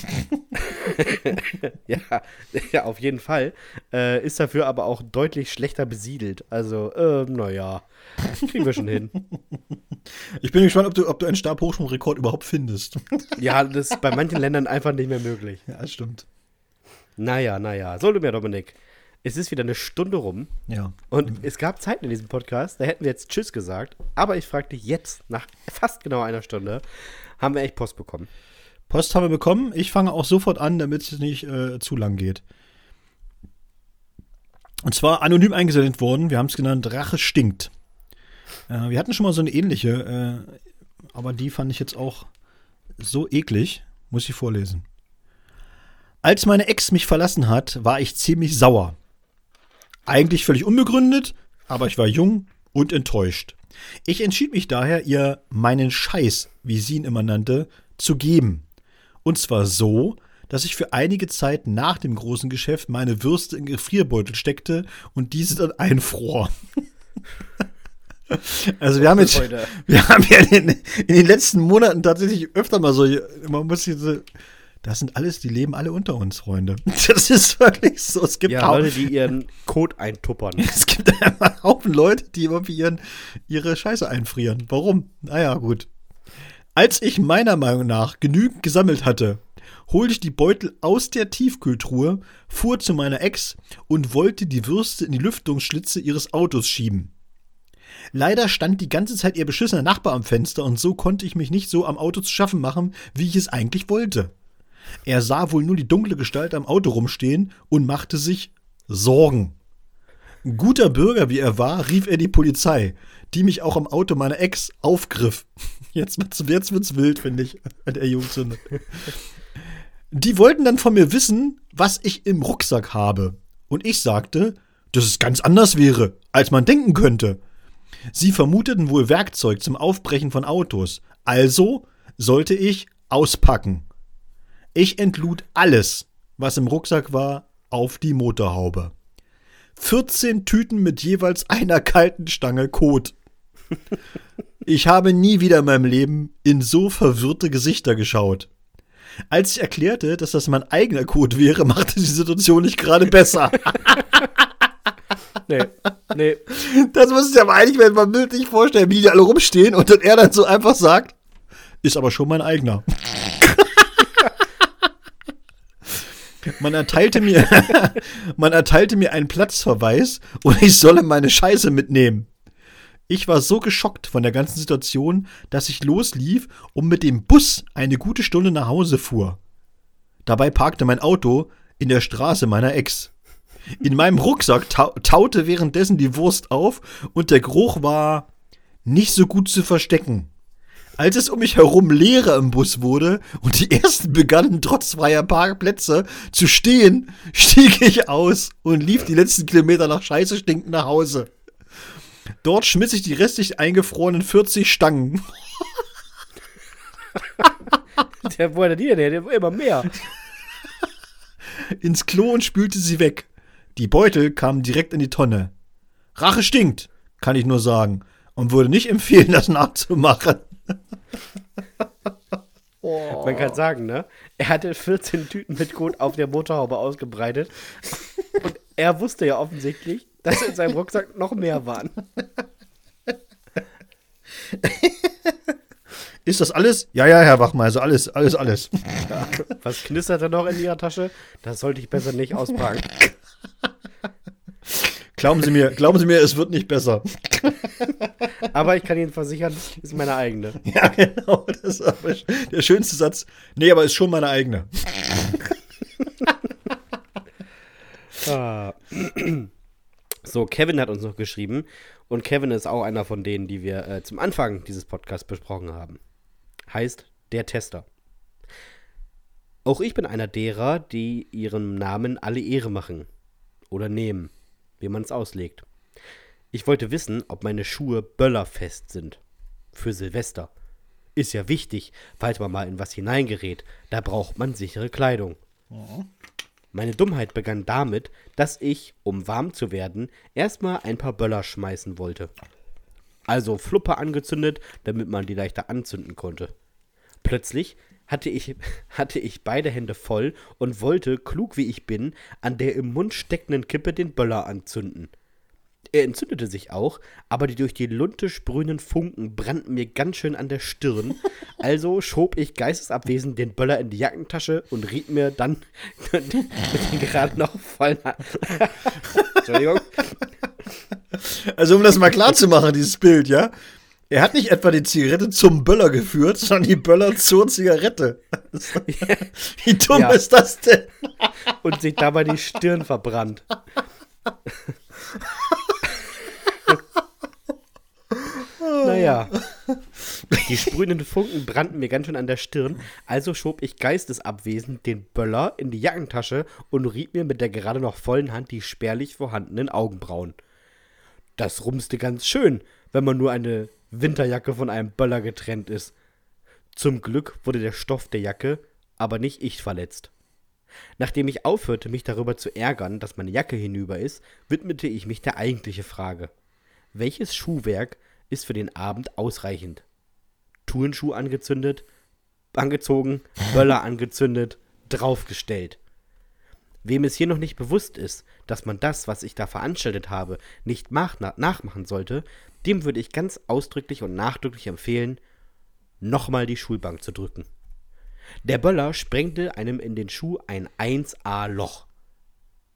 Ja, ja auf jeden Fall. Äh, ist dafür aber auch deutlich schlechter besiedelt. Also, ähm, naja, kriegen wir schon hin. Ich bin gespannt, ob du, ob du einen Stabhochsprungrekord überhaupt findest. Ja, das ist bei manchen Ländern einfach nicht mehr möglich. Ja, das stimmt. Naja, naja. So, mir Dominik. Es ist wieder eine Stunde rum Ja. und es gab Zeiten in diesem Podcast, da hätten wir jetzt Tschüss gesagt. Aber ich dich jetzt, nach fast genau einer Stunde, haben wir echt Post bekommen. Post haben wir bekommen. Ich fange auch sofort an, damit es nicht äh, zu lang geht. Und zwar anonym eingesendet worden. Wir haben es genannt Rache stinkt. Äh, wir hatten schon mal so eine ähnliche, äh, aber die fand ich jetzt auch so eklig. Muss ich vorlesen. Als meine Ex mich verlassen hat, war ich ziemlich sauer. Eigentlich völlig unbegründet, aber ich war jung und enttäuscht. Ich entschied mich daher, ihr meinen Scheiß, wie sie ihn immer nannte, zu geben. Und zwar so, dass ich für einige Zeit nach dem großen Geschäft meine Würste in Gefrierbeutel steckte und diese dann einfror. Also wir haben jetzt, wir haben ja in den, in den letzten Monaten tatsächlich öfter mal so, man muss diese, das sind alles, die leben alle unter uns, Freunde. Das ist wirklich so. Es gibt Ja, Leute, die ihren Code eintuppern. es gibt einfach einen Haufen Leute, die irgendwie ihren, ihre Scheiße einfrieren. Warum? Naja, gut. Als ich meiner Meinung nach genügend gesammelt hatte, holte ich die Beutel aus der Tiefkühltruhe, fuhr zu meiner Ex und wollte die Würste in die Lüftungsschlitze ihres Autos schieben. Leider stand die ganze Zeit ihr beschissener Nachbar am Fenster und so konnte ich mich nicht so am Auto zu schaffen machen, wie ich es eigentlich wollte. Er sah wohl nur die dunkle Gestalt am Auto rumstehen und machte sich Sorgen. Guter Bürger wie er war, rief er die Polizei, die mich auch am Auto meiner Ex aufgriff. Jetzt wird's, jetzt wird's wild, finde ich, der Jugendsünde. Die wollten dann von mir wissen, was ich im Rucksack habe. Und ich sagte, dass es ganz anders wäre, als man denken könnte. Sie vermuteten wohl Werkzeug zum Aufbrechen von Autos. Also sollte ich auspacken. Ich entlud alles, was im Rucksack war, auf die Motorhaube. 14 Tüten mit jeweils einer kalten Stange Kot. Ich habe nie wieder in meinem Leben in so verwirrte Gesichter geschaut. Als ich erklärte, dass das mein eigener Kot wäre, machte die Situation nicht gerade besser. Nee, nee. Das muss ich aber eigentlich, wenn man bildlich vorstellen, wie die alle rumstehen und dann er dann so einfach sagt, ist aber schon mein eigener. Man erteilte mir, man erteilte mir einen Platzverweis und ich solle meine Scheiße mitnehmen. Ich war so geschockt von der ganzen Situation, dass ich loslief und mit dem Bus eine gute Stunde nach Hause fuhr. Dabei parkte mein Auto in der Straße meiner Ex. In meinem Rucksack tau taute währenddessen die Wurst auf und der Geruch war nicht so gut zu verstecken. Als es um mich herum leerer im Bus wurde und die ersten begannen trotz freier Parkplätze zu stehen, stieg ich aus und lief die letzten Kilometer nach Scheiße stinkend nach Hause. Dort schmiss ich die restlich eingefrorenen 40 Stangen Der, wo hat er die denn her? Der immer mehr. ins Klo und spülte sie weg. Die Beutel kamen direkt in die Tonne. Rache stinkt, kann ich nur sagen, und würde nicht empfehlen, das nachzumachen. Man kann sagen, ne? Er hatte 14 Tüten mit Kot auf der Motorhaube ausgebreitet. Und er wusste ja offensichtlich, dass in seinem Rucksack noch mehr waren. Ist das alles? Ja, ja, Herr Wachmeister, alles, alles, alles. Was knistert da noch in ihrer Tasche? Das sollte ich besser nicht auspacken. Glauben Sie mir, glauben Sie mir, es wird nicht besser. Aber ich kann Ihnen versichern, ist meine eigene. Ja, genau, das ist der schönste Satz. Nee, aber ist schon meine eigene. Ah. So, Kevin hat uns noch geschrieben. Und Kevin ist auch einer von denen, die wir äh, zum Anfang dieses Podcasts besprochen haben. Heißt der Tester. Auch ich bin einer derer, die ihrem Namen alle Ehre machen. Oder nehmen, wie man es auslegt. Ich wollte wissen, ob meine Schuhe böllerfest sind. Für Silvester. Ist ja wichtig, falls man mal in was hineingerät. Da braucht man sichere Kleidung. Meine Dummheit begann damit, dass ich, um warm zu werden, erstmal ein paar Böller schmeißen wollte. Also Fluppe angezündet, damit man die leichter anzünden konnte. Plötzlich hatte ich, hatte ich beide Hände voll und wollte, klug wie ich bin, an der im Mund steckenden Kippe den Böller anzünden. Er entzündete sich auch, aber die durch die Lunte sprühenden Funken brannten mir ganz schön an der Stirn. Also schob ich geistesabwesend den Böller in die Jackentasche und rieb mir dann mit den gerade noch vollen Hand. Entschuldigung. Also um das mal klar zu machen, dieses Bild, ja? Er hat nicht etwa die Zigarette zum Böller geführt, sondern die Böller zur Zigarette. Wie dumm Ja. ist das denn? und sich dabei die Stirn verbrannt. naja. Die sprühenden Funken brannten mir ganz schön an der Stirn, also schob ich geistesabwesend den Böller in die Jackentasche und rieb mir mit der gerade noch vollen Hand die spärlich vorhandenen Augenbrauen. Das rumste ganz schön, wenn man nur eine Winterjacke von einem Böller getrennt ist. Zum Glück wurde der Stoff der Jacke, aber nicht ich verletzt. Nachdem ich aufhörte, mich darüber zu ärgern, dass meine Jacke hinüber ist, widmete ich mich der eigentlichen Frage. Welches Schuhwerk ist für den Abend ausreichend? Turnschuh angezündet, angezogen, Böller angezündet, draufgestellt. Wem es hier noch nicht bewusst ist, dass man das, was ich da veranstaltet habe, nicht mach, na, nachmachen sollte, dem würde ich ganz ausdrücklich und nachdrücklich empfehlen, nochmal die Schulbank zu drücken. Der Böller sprengte einem in den Schuh ein 1A-Loch.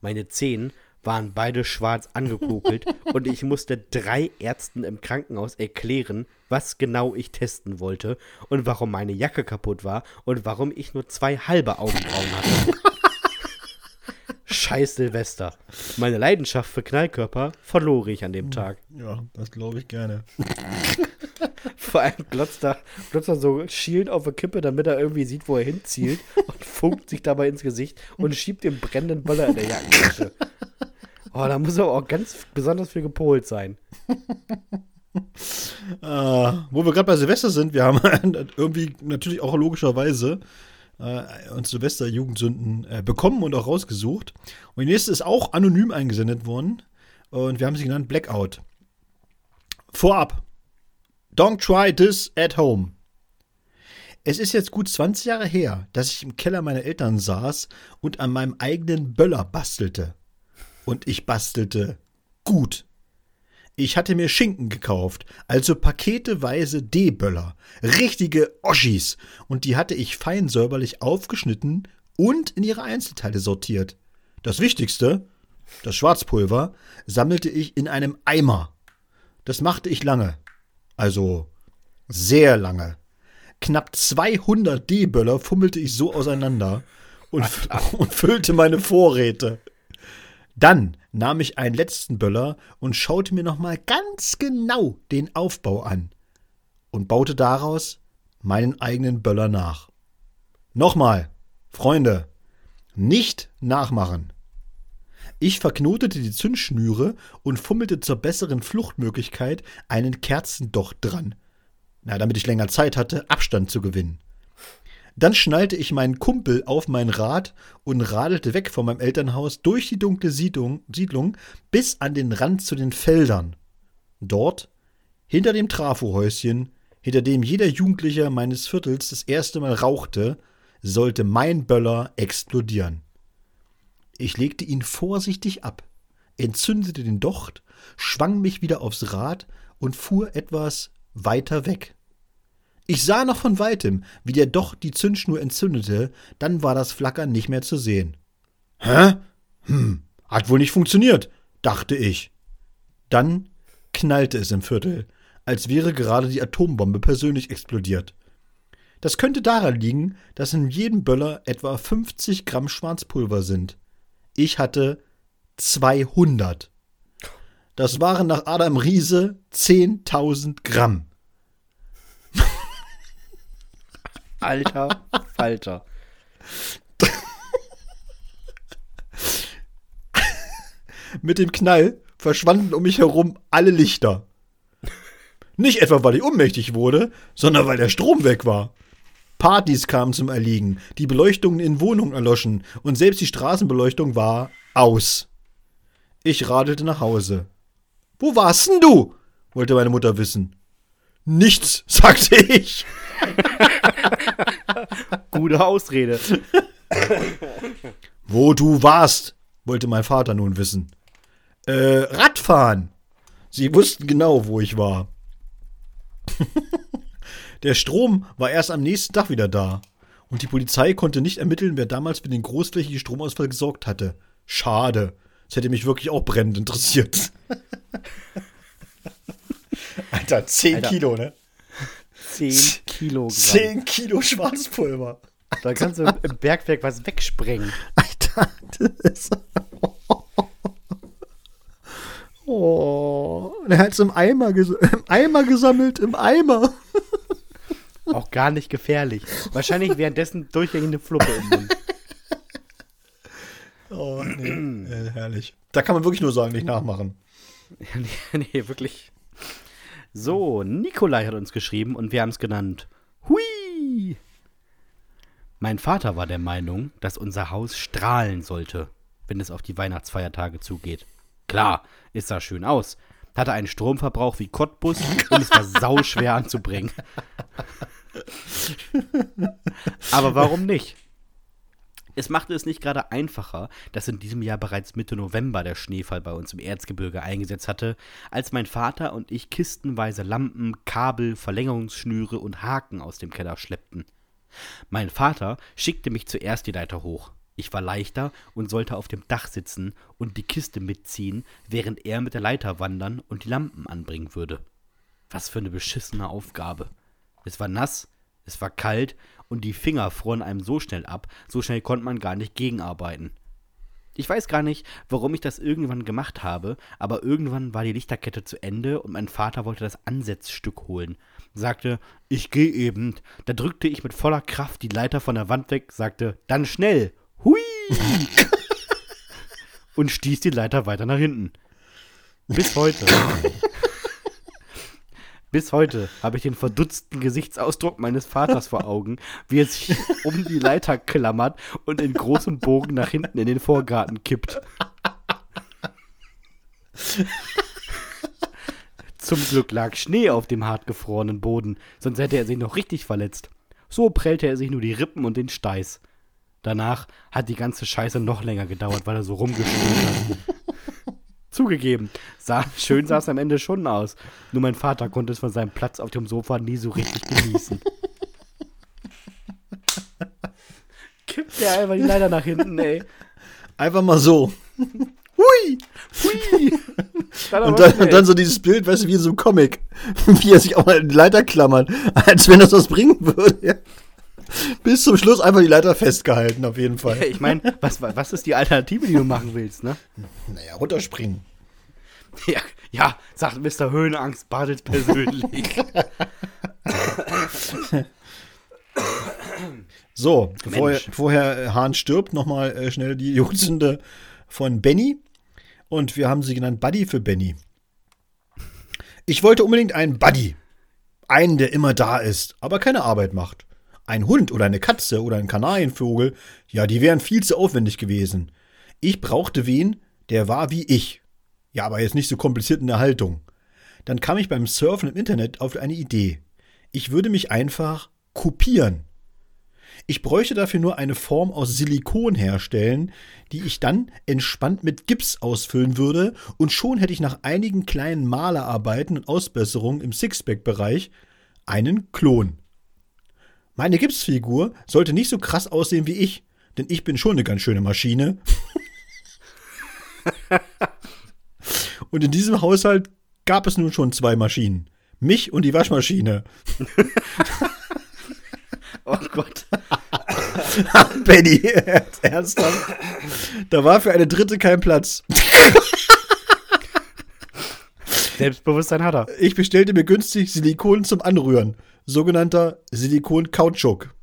Meine Zehen waren beide schwarz angekokelt und ich musste drei Ärzten im Krankenhaus erklären, was genau ich testen wollte und warum meine Jacke kaputt war und warum ich nur zwei halbe Augenbrauen hatte. Scheiß Silvester. Meine Leidenschaft für Knallkörper verlor ich an dem Tag. Ja, das glaube ich gerne. Vor allem glotzt er, glotzt er so schielend auf der Kippe, damit er irgendwie sieht, wo er hinzielt und funkt sich dabei ins Gesicht und schiebt den brennenden Böller in der Jackentasche. Oh, da muss er auch ganz besonders viel gepolt sein. Äh, wo wir gerade bei Silvester sind, wir haben irgendwie natürlich auch logischerweise äh, uns Silvester-Jugendsünden äh, bekommen und auch rausgesucht. Und die nächste ist auch anonym eingesendet worden. Und wir haben sie genannt Blackout. Vorab. Don't try this at home. Es ist jetzt gut 20 Jahre her, dass ich im Keller meiner Eltern saß und an meinem eigenen Böller bastelte. Und ich bastelte gut. Ich hatte mir Schinken gekauft, also paketeweise D-Böller, richtige Oschis, und die hatte ich fein säuberlich aufgeschnitten und in ihre Einzelteile sortiert. Das Wichtigste, das Schwarzpulver, sammelte ich in einem Eimer. Das machte ich lange. Also sehr lange. Knapp 200 D-Böller fummelte ich so auseinander und, und füllte meine Vorräte. Dann nahm ich einen letzten Böller und schaute mir nochmal ganz genau den Aufbau an und baute daraus meinen eigenen Böller nach. Nochmal, Freunde, nicht nachmachen. Ich verknotete die Zündschnüre und fummelte zur besseren Fluchtmöglichkeit einen Kerzendocht dran. Na, damit ich länger Zeit hatte, Abstand zu gewinnen. Dann schnallte ich meinen Kumpel auf mein Rad und radelte weg von meinem Elternhaus durch die dunkle Siedlung, Siedlung bis an den Rand zu den Feldern. Dort, hinter dem Trafohäuschen, hinter dem jeder Jugendlicher meines Viertels das erste Mal rauchte, sollte mein Böller explodieren. Ich legte ihn vorsichtig ab, entzündete den Docht, schwang mich wieder aufs Rad und fuhr etwas weiter weg. Ich sah noch von weitem, wie der Docht die Zündschnur entzündete, dann war das Flackern nicht mehr zu sehen. Hä? Hm, hat wohl nicht funktioniert, dachte ich. Dann knallte es im Viertel, als wäre gerade die Atombombe persönlich explodiert. Das könnte daran liegen, dass in jedem Böller etwa 50 Gramm Schwarzpulver sind. Ich hatte 200. Das waren nach Adam Riese 10.000 Gramm. Alter Falter. Mit dem Knall verschwanden um mich herum alle Lichter. Nicht etwa, weil ich ohnmächtig wurde, sondern weil der Strom weg war. Partys kamen zum Erliegen, die Beleuchtungen in Wohnungen erloschen und selbst die Straßenbeleuchtung war aus. Ich radelte nach Hause. Wo warst denn du? wollte meine Mutter wissen. Nichts, sagte ich. Gute Ausrede. Wo du warst, wollte mein Vater nun wissen. Äh, Radfahren. Sie wussten genau, wo ich war. Der Strom war erst am nächsten Tag wieder da. Und die Polizei konnte nicht ermitteln, wer damals für den großflächigen Stromausfall gesorgt hatte. Schade. Das hätte mich wirklich auch brennend interessiert. Alter, 10 Alter. Kilo, ne? 10 Kilogramm. 10 Kilo Schwarzpulver. Da kannst du im Bergwerk was wegsprengen. Alter, das ist. Oh, und er hat es im Eimer, ges im Eimer gesammelt, im Eimer. Auch gar nicht gefährlich. Wahrscheinlich währenddessen durchgängig eine Fluppe im Mund. Oh, nee, äh, herrlich. Da kann man wirklich nur sagen, nicht nachmachen. nee, nee, wirklich. So, Nikolai hat uns geschrieben und wir haben es genannt. Hui! Mein Vater war der Meinung, dass unser Haus strahlen sollte, wenn es auf die Weihnachtsfeiertage zugeht. Klar, es sah schön aus. Hatte einen Stromverbrauch wie Cottbus und es war sauschwer anzubringen. Aber warum nicht? Es machte es nicht gerade einfacher, dass in diesem Jahr bereits Mitte November der Schneefall bei uns im Erzgebirge eingesetzt hatte, als mein Vater und ich kistenweise Lampen, Kabel, Verlängerungsschnüre und Haken aus dem Keller schleppten. Mein Vater schickte mich zuerst die Leiter hoch. Ich war leichter und sollte auf dem Dach sitzen und die Kiste mitziehen, während er mit der Leiter wandern und die Lampen anbringen würde. Was für eine beschissene Aufgabe. Es war nass, es war kalt und die Finger froren einem so schnell ab, so schnell konnte man gar nicht gegenarbeiten. Ich weiß gar nicht, warum ich das irgendwann gemacht habe, aber irgendwann war die Lichterkette zu Ende und mein Vater wollte das Ansetzstück holen. Sagte, ich geh eben. Da drückte ich mit voller Kraft die Leiter von der Wand weg, sagte, dann schnell. Hui! und stieß die Leiter weiter nach hinten. Bis heute. Bis heute habe ich den verdutzten Gesichtsausdruck meines Vaters vor Augen, wie er sich um die Leiter klammert und in großem Bogen nach hinten in den Vorgarten kippt. Zum Glück lag Schnee auf dem hartgefrorenen Boden, sonst hätte er sich noch richtig verletzt. So prellte er sich nur die Rippen und den Steiß. Danach hat die ganze Scheiße noch länger gedauert, weil er so rumgespielt hat. Zugegeben, sah, schön sah es am Ende schon aus. Nur mein Vater konnte es von seinem Platz auf dem Sofa nie so richtig genießen. Kippt der einfach die Leiter nach hinten, ey. Einfach mal so. Hui! Hui! Dann Und dann, und dann so dieses Bild, weißt du, wie in so einem Comic, wie er sich auch mal in die Leiter klammert, als wenn das was bringen würde. Bis zum Schluss einfach die Leiter festgehalten, auf jeden Fall. ich meine, was, was ist die Alternative, die du machen willst, ne? Naja, runterspringen. Ja, ja sagt Mr. Höhenangst Bartels persönlich. So, bevor, vorher äh, Hahn stirbt, nochmal äh, schnell die Jugendsünde von Benny. Und wir haben sie genannt Buddy für Benny. Ich wollte unbedingt einen Buddy. Einen, der immer da ist, aber keine Arbeit macht. Ein Hund oder eine Katze oder ein Kanarienvogel, ja, die wären viel zu aufwendig gewesen. Ich brauchte wen, der war wie ich. Ja, aber jetzt nicht so kompliziert in der Haltung. Dann kam ich beim Surfen im Internet auf eine Idee. Ich würde mich einfach kopieren. Ich bräuchte dafür nur eine Form aus Silikon herstellen, die ich dann entspannt mit Gips ausfüllen würde, und schon hätte ich nach einigen kleinen Malerarbeiten und Ausbesserungen im Sixpack-Bereich einen Klon. Meine Gipsfigur sollte nicht so krass aussehen wie ich, denn ich bin schon eine ganz schöne Maschine. und in diesem Haushalt gab es nun schon zwei Maschinen. Mich und die Waschmaschine. Oh Gott. Benny, ernsthaft? Da war für eine dritte kein Platz. Selbstbewusstsein hat er. Ich bestellte mir günstig Silikon zum Anrühren, sogenannter Silikon-Kautschuk.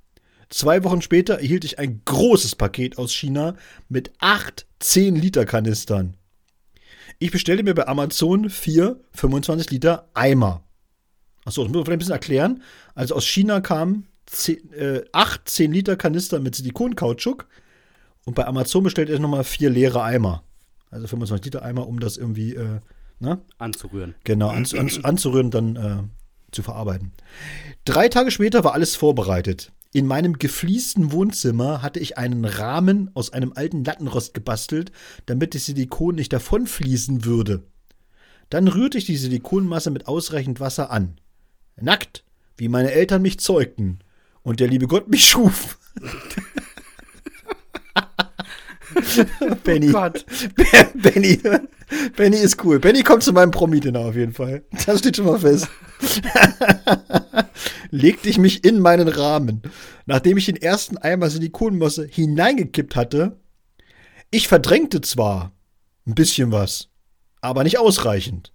Zwei Wochen später erhielt ich ein großes Paket aus China mit acht 10-Liter-Kanistern. Ich bestellte mir bei Amazon vier 25 Liter Eimer. Achso, das muss man vielleicht ein bisschen erklären. Also aus China kamen zehn, äh, acht 10-Liter-Kanister mit Silikon-Kautschuk und bei Amazon bestellte ich nochmal vier leere Eimer. Also 25 Liter Eimer, um das irgendwie äh, Ne? Anzurühren. Genau, an, an, anzurühren, dann äh, zu verarbeiten. Drei Tage später war alles vorbereitet. In meinem gefliesten Wohnzimmer hatte ich einen Rahmen aus einem alten Lattenrost gebastelt, damit das Silikon nicht davonfließen würde. Dann rührte ich die Silikonmasse mit ausreichend Wasser an. Nackt, wie meine Eltern mich zeugten und der liebe Gott mich schuf. Benny. Oh Gott. Benny. Benny ist cool. Benny kommt zu meinem Promi-Dinner auf jeden Fall. Das steht schon mal fest. Legte ich mich in meinen Rahmen. Nachdem ich den ersten Eimer Silikonmasse hineingekippt hatte, ich verdrängte zwar ein bisschen was, aber nicht ausreichend.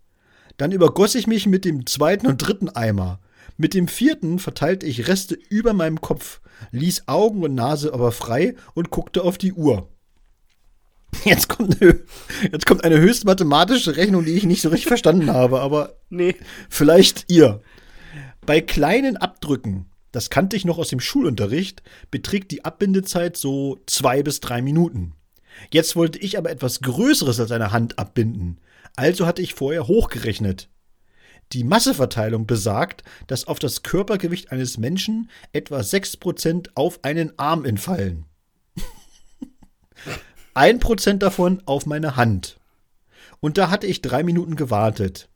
Dann übergoss ich mich mit dem zweiten und dritten Eimer. Mit dem vierten verteilte ich Reste über meinem Kopf, ließ Augen und Nase aber frei und guckte auf die Uhr. Jetzt kommt, eine, jetzt kommt eine höchst mathematische Rechnung, die ich nicht so richtig verstanden habe, aber Nee. vielleicht ihr. Bei kleinen Abdrücken, das kannte ich noch aus dem Schulunterricht, beträgt die Abbindezeit so zwei bis drei Minuten. Jetzt wollte ich aber etwas Größeres als eine Hand abbinden. Also hatte ich vorher hochgerechnet. Die Masseverteilung besagt, dass auf das Körpergewicht eines Menschen etwa 6% auf einen Arm entfallen. 1% davon auf meine Hand. Und da hatte ich drei Minuten gewartet.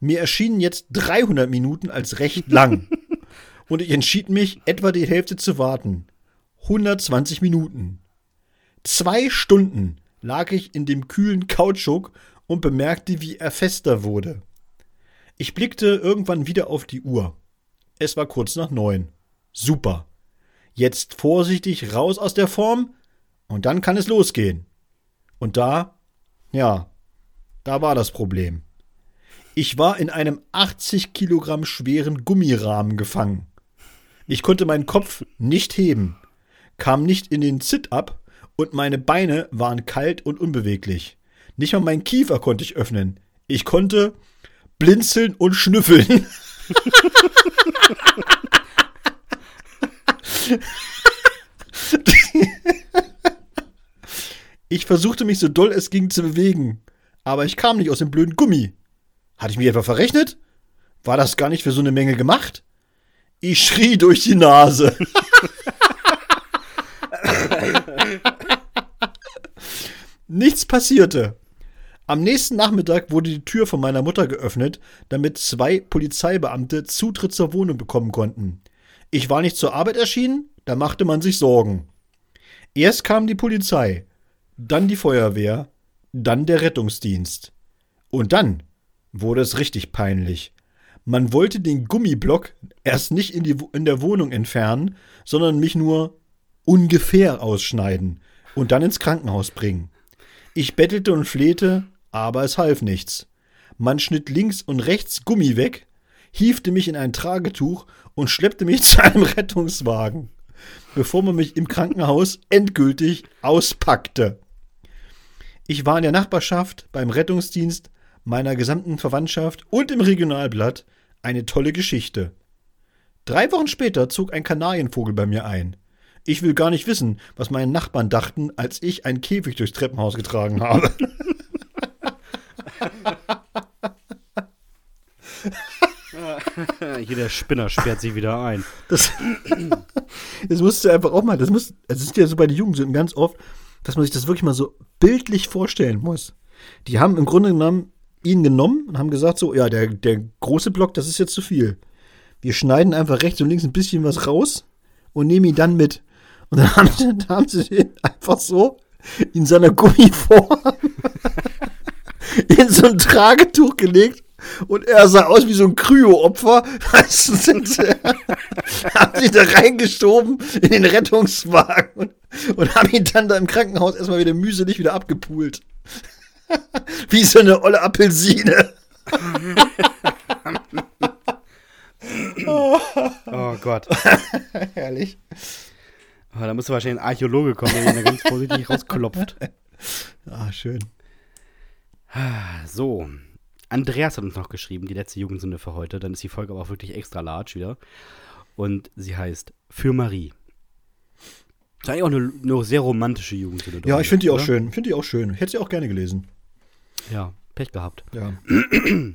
Mir erschienen jetzt 300 Minuten als recht lang. Und ich entschied mich, etwa die Hälfte zu warten. 120 Minuten. Zwei Stunden lag ich in dem kühlen Kautschuk und bemerkte, wie er fester wurde. Ich blickte irgendwann wieder auf die Uhr. Es war kurz nach neun. Super. Jetzt vorsichtig raus aus der Form und dann kann es losgehen. Und da, ja, da war das Problem. Ich war in einem 80 Kilogramm schweren Gummirahmen gefangen. Ich konnte meinen Kopf nicht heben, kam nicht in den Sit-up und meine Beine waren kalt und unbeweglich. Nicht mal meinen Kiefer konnte ich öffnen. Ich konnte blinzeln und schnüffeln. Ich versuchte mich so doll es ging zu bewegen, aber ich kam nicht aus dem blöden Gummi. Hatte ich mich etwa verrechnet? War das gar nicht für so eine Menge gemacht? Ich schrie durch die Nase. Nichts passierte. Am nächsten Nachmittag wurde die Tür von meiner Mutter geöffnet, damit zwei Polizeibeamte Zutritt zur Wohnung bekommen konnten. Ich war nicht zur Arbeit erschienen, da machte man sich Sorgen. Erst kam die Polizei, dann die Feuerwehr, dann der Rettungsdienst. Und dann wurde es richtig peinlich. Man wollte den Gummiblock erst nicht in, die, in der Wohnung entfernen, sondern mich nur ungefähr ausschneiden und dann ins Krankenhaus bringen. Ich bettelte und flehte, aber es half nichts. Man schnitt links und rechts Gummi weg, hiefte mich in ein Tragetuch und schleppte mich zu einem Rettungswagen, bevor man mich im Krankenhaus endgültig auspackte. Ich war in der Nachbarschaft, beim Rettungsdienst, meiner gesamten Verwandtschaft und im Regionalblatt eine tolle Geschichte. Drei Wochen später zog ein Kanarienvogel bei mir ein. Ich will gar nicht wissen, was meine Nachbarn dachten, als ich einen Käfig durchs Treppenhaus getragen habe. Jeder Spinner sperrt sich wieder ein. Das, das musst du einfach auch mal, das muss, es ist ja so bei den Jugendsünden ganz oft, dass man sich das wirklich mal so bildlich vorstellen muss. Die haben im Grunde genommen ihn genommen und haben gesagt so, ja, der, der große Block, das ist jetzt zu viel. Wir schneiden einfach rechts und links ein bisschen was raus und nehmen ihn dann mit. Und dann haben, sie- dann haben sie den einfach so in seiner Gummiform in so ein Tragetuch gelegt und er sah aus wie so ein Kryo-Opfer. Haben sie da reingeschoben in den Rettungswagen und, haben ihn dann da im Krankenhaus erstmal wieder mühselig wieder abgepult. wie so eine olle Apfelsine. Oh Gott. Herrlich. Oh, da müsste wahrscheinlich ein Archäologe kommen, der ihn da ganz vorsichtig rausklopft. Ah, schön. So. Andreas hat uns noch geschrieben, die letzte Jugendsünde für heute. Dann ist die Folge aber auch wirklich extra large wieder. Und sie heißt Für Marie. Das ist eigentlich auch eine, eine sehr romantische Jugendsünde. Ja, ich finde die auch oder? schön. Finde die auch schön. Hätte sie auch gerne gelesen. Ja. Pech gehabt. Ja.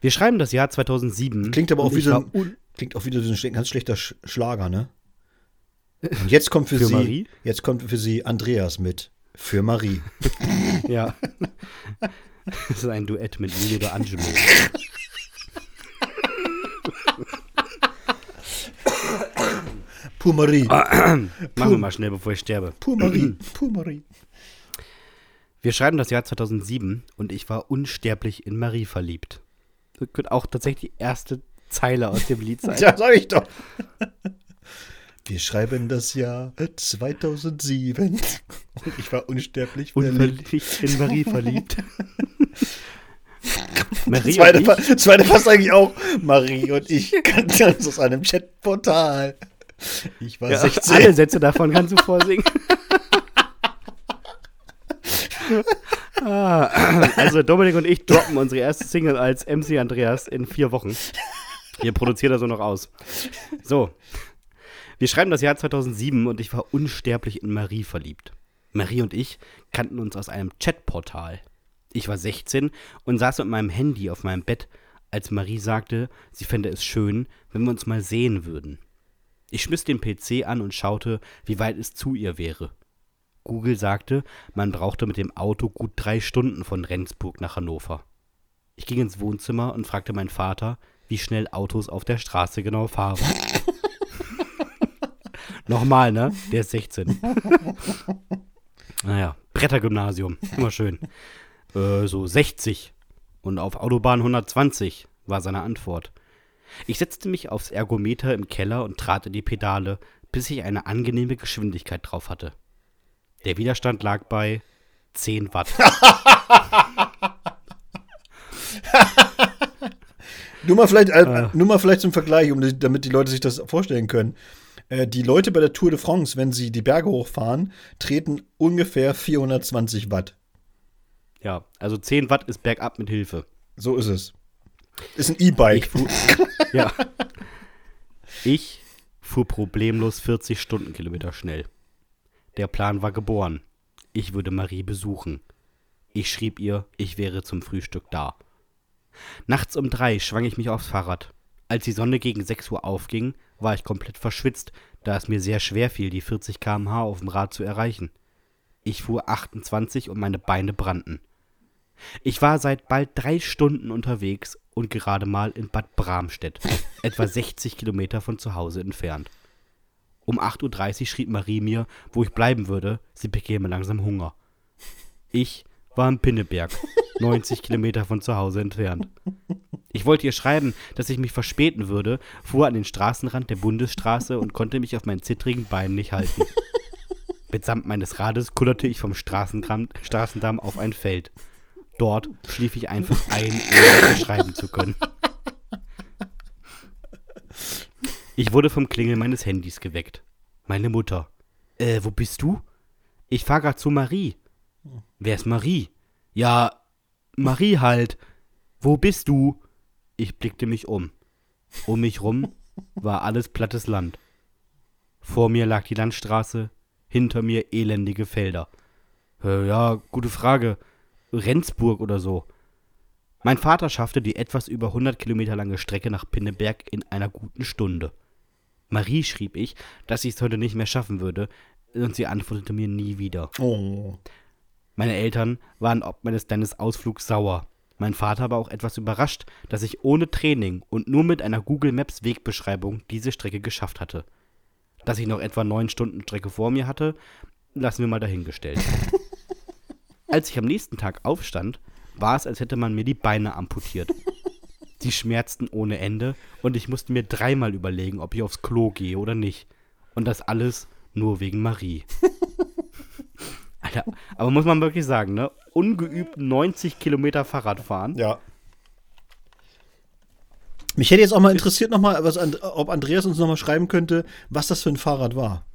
Wir schreiben das Jahr 2007. Klingt aber auch wie ich so ein, klingt auch wieder so ein ganz schlechter Sch Schlager, ne? Und jetzt kommt für, Für sie, Marie? jetzt kommt für sie Andreas mit. Für Marie. Ja. Das ist ein Duett mit Lilo Angelo. Pour Marie. Machen wir mal schnell, bevor ich sterbe. Pour Marie. Pour Marie. Wir schreiben das Jahr 2007 und ich war unsterblich in Marie verliebt. Das könnte auch tatsächlich die erste Zeile aus dem Lied sein. Ja, sag ich doch. Wir schreiben das Jahr 2007. Und ich war unsterblich verliebt. In Marie verliebt. Marie Zweite, und Fa- ich, zweite passt eigentlich auch. Marie und ich kannten uns aus einem Chatportal. Ich war ja, 16. alle Sätze davon kannst du vorsingen. ah, also Dominik und ich droppen unsere erste Single als MC Andreas in vier Wochen. Wir produzieren das so noch aus. So, wir schreiben das Jahr 2007 und ich war unsterblich in Marie verliebt. Marie und ich kannten uns aus einem Chatportal. Ich war 16 und saß mit meinem Handy auf meinem Bett, als Marie sagte, sie fände es schön, wenn wir uns mal sehen würden. Ich schmiss den PC an und schaute, wie weit es zu ihr wäre. Google sagte, man brauchte mit dem Auto gut drei Stunden von Rendsburg nach Hannover. Ich ging ins Wohnzimmer und fragte meinen Vater, wie schnell Autos auf der Straße genau fahren. Nochmal, ne? Der ist 16. naja, Brettergymnasium, immer schön. Äh, so 60 und auf Autobahn 120 war seine Antwort. Ich setzte mich aufs Ergometer im Keller und trat in die Pedale, bis ich eine angenehme Geschwindigkeit drauf hatte. Der Widerstand lag bei 10 Watt. Nur mal vielleicht, äh, Ah. nur mal vielleicht zum Vergleich, um, damit die Leute sich das vorstellen können. Äh, die Leute bei der Tour de France, wenn sie die Berge hochfahren, treten ungefähr 420 Watt. Ja, also 10 Watt ist bergab mit Hilfe. So ist es. Ist ein E-Bike. Ja. Ich fuhr problemlos 40 Stundenkilometer schnell. Der Plan war geboren. Ich würde Marie besuchen. Ich schrieb ihr, ich wäre zum Frühstück da. Nachts um drei schwang ich mich aufs Fahrrad. Als die Sonne gegen 6 Uhr aufging, war ich komplett verschwitzt, da es mir sehr schwer fiel, die 40 km/h auf dem Rad zu erreichen. Ich fuhr 28 und meine Beine brannten. Ich war seit bald drei Stunden unterwegs und gerade mal in Bad Bramstedt, etwa 60 Kilometer von zu Hause entfernt. Um 8.30 Uhr schrieb Marie mir, wo ich bleiben würde, sie bekäme langsam Hunger. Ich war im Pinneberg, 90 Kilometer von zu Hause entfernt. Ich wollte ihr schreiben, dass ich mich verspäten würde, fuhr an den Straßenrand der Bundesstraße und konnte mich auf meinen zittrigen Beinen nicht halten. Mitsamt meines Rades kullerte ich vom Straßendamm auf ein Feld. Dort schlief ich einfach ein, ohne schreiben zu können. Ich wurde vom Klingeln meines Handys geweckt. Meine Mutter. Äh, wo bist du? Ich fahr grad zu Marie. Wer ist Marie? Ja, Marie halt. Wo bist du? Ich blickte mich um. Um mich rum war alles plattes Land. Vor mir lag die Landstraße, hinter mir elendige Felder. Äh, ja, gute Frage. Rendsburg oder so. Mein Vater schaffte die etwas über 100 Kilometer lange Strecke nach Pinneberg in einer guten Stunde. Marie schrieb ich, dass ich es heute nicht mehr schaffen würde, und sie antwortete mir nie wieder. Oh. Meine Eltern waren ob meines deines Ausflugs sauer. Mein Vater war auch etwas überrascht, dass ich ohne Training und nur mit einer Google Maps Wegbeschreibung diese Strecke geschafft hatte. Dass ich noch etwa neun Stunden Strecke vor mir hatte, lassen wir mal dahingestellt. Als ich am nächsten Tag aufstand, war es, als hätte man mir die Beine amputiert. Sie schmerzten ohne Ende und ich musste mir dreimal überlegen, ob ich aufs Klo gehe oder nicht. Und das alles nur wegen Marie. Alter, aber muss man wirklich sagen, ne? Ungeübt 90 Kilometer Fahrrad fahren. Ja. Mich hätte jetzt auch mal interessiert, noch mal, was, ob Andreas uns noch mal schreiben könnte, was das für ein Fahrrad war.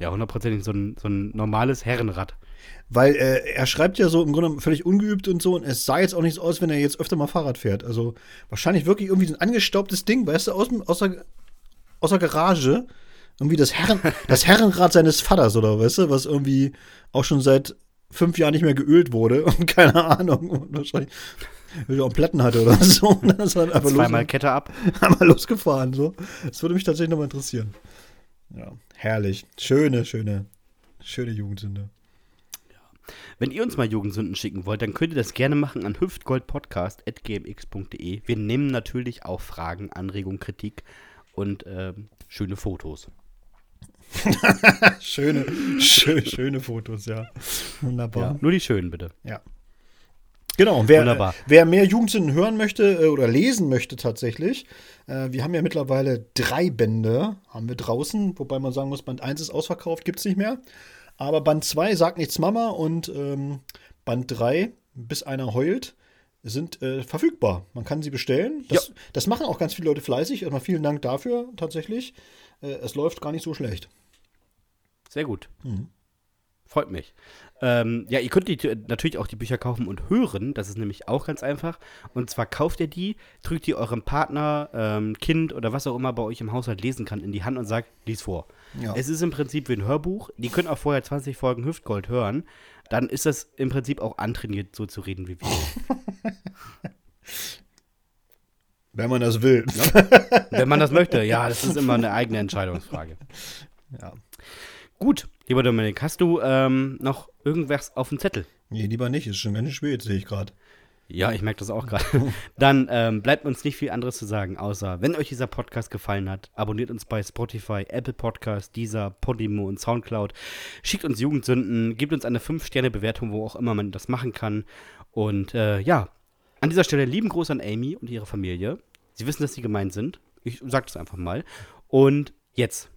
Ja, hundertprozentig so ein, so ein normales Herrenrad. Weil äh, er schreibt ja so im Grunde völlig ungeübt und so und es sah jetzt auch nicht so aus, wenn er jetzt öfter mal Fahrrad fährt. Also wahrscheinlich wirklich irgendwie so ein angestaubtes Ding, weißt du, aus, aus, der, aus der Garage. Irgendwie das, Herren, das Herrenrad seines Vaters oder weißt du, was irgendwie auch schon seit fünf Jahren nicht mehr geölt wurde und keine Ahnung, und wahrscheinlich auch einen Platten hatte oder so. Und dann ist er einfach Zweimal los, Kette ab. einmal losgefahren. So. Das würde mich tatsächlich nochmal interessieren. Ja, herrlich. Schöne, schöne, schöne Jugendsünde. Wenn ihr uns mal Jugendsünden schicken wollt, dann könnt ihr das gerne machen an hüftgoldpodcast.gmx.de. Wir nehmen natürlich auch Fragen, Anregungen, Kritik und ähm, schöne Fotos. Schöne, schö schöne Fotos, ja. Wunderbar. Ja, nur die schönen, bitte. Ja. Genau, wer, Wunderbar. wer mehr Jugendsünden hören möchte äh, oder lesen möchte tatsächlich, äh, wir haben ja mittlerweile drei Bände, haben wir draußen, wobei man sagen muss, Band 1 ist ausverkauft, gibt es nicht mehr. Aber Band 2, Sagt nichts Mama und ähm, Band 3, Bis einer heult, sind äh, verfügbar. Man kann sie bestellen. Das, das machen auch ganz viele Leute fleißig. Erstmal vielen Dank dafür tatsächlich. Äh, es läuft gar nicht so schlecht. Sehr gut. Mhm. Freut mich. Ähm, ja, ihr könnt die, natürlich auch die Bücher kaufen und hören. Das ist nämlich auch ganz einfach. Und zwar kauft ihr die, drückt die eurem Partner, ähm, Kind oder was auch immer bei euch im Haushalt lesen kann, in die Hand und sagt, lies vor. Ja. Es ist im Prinzip wie ein Hörbuch. Die können auch vorher 20 Folgen Hüftgold hören. Dann ist das im Prinzip auch antrainiert, so zu reden wie wir. Wenn man das will. Wenn man das möchte. Ja, das ist immer eine eigene Entscheidungsfrage. Ja. Gut, lieber Dominik, hast du ähm, noch irgendwas auf dem Zettel? Nee, lieber nicht. Ist schon ganz schön spät, sehe ich gerade. Ja, ich merke das auch gerade. Dann ähm, bleibt uns nicht viel anderes zu sagen, außer wenn euch dieser Podcast gefallen hat, abonniert uns bei Spotify, Apple Podcast, Deezer, Podimo und Soundcloud. Schickt uns Jugendsünden, gebt uns eine 5-Sterne-Bewertung, wo auch immer man das machen kann. Und äh, ja, an dieser Stelle lieben Gruß an Amy und ihre Familie. Sie wissen, dass sie gemeint sind. Ich sage das einfach mal. Und jetzt,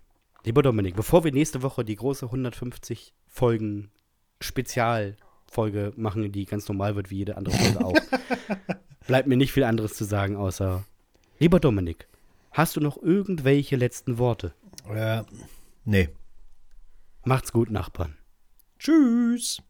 lieber Dominik, bevor wir nächste Woche die große 150 Folgen Spezialfolge machen, die ganz normal wird wie jede andere Folge auch, bleibt mir nicht viel anderes zu sagen, außer, lieber Dominik, hast du noch irgendwelche letzten Worte? Äh, nee. Macht's gut, Nachbarn. Tschüss.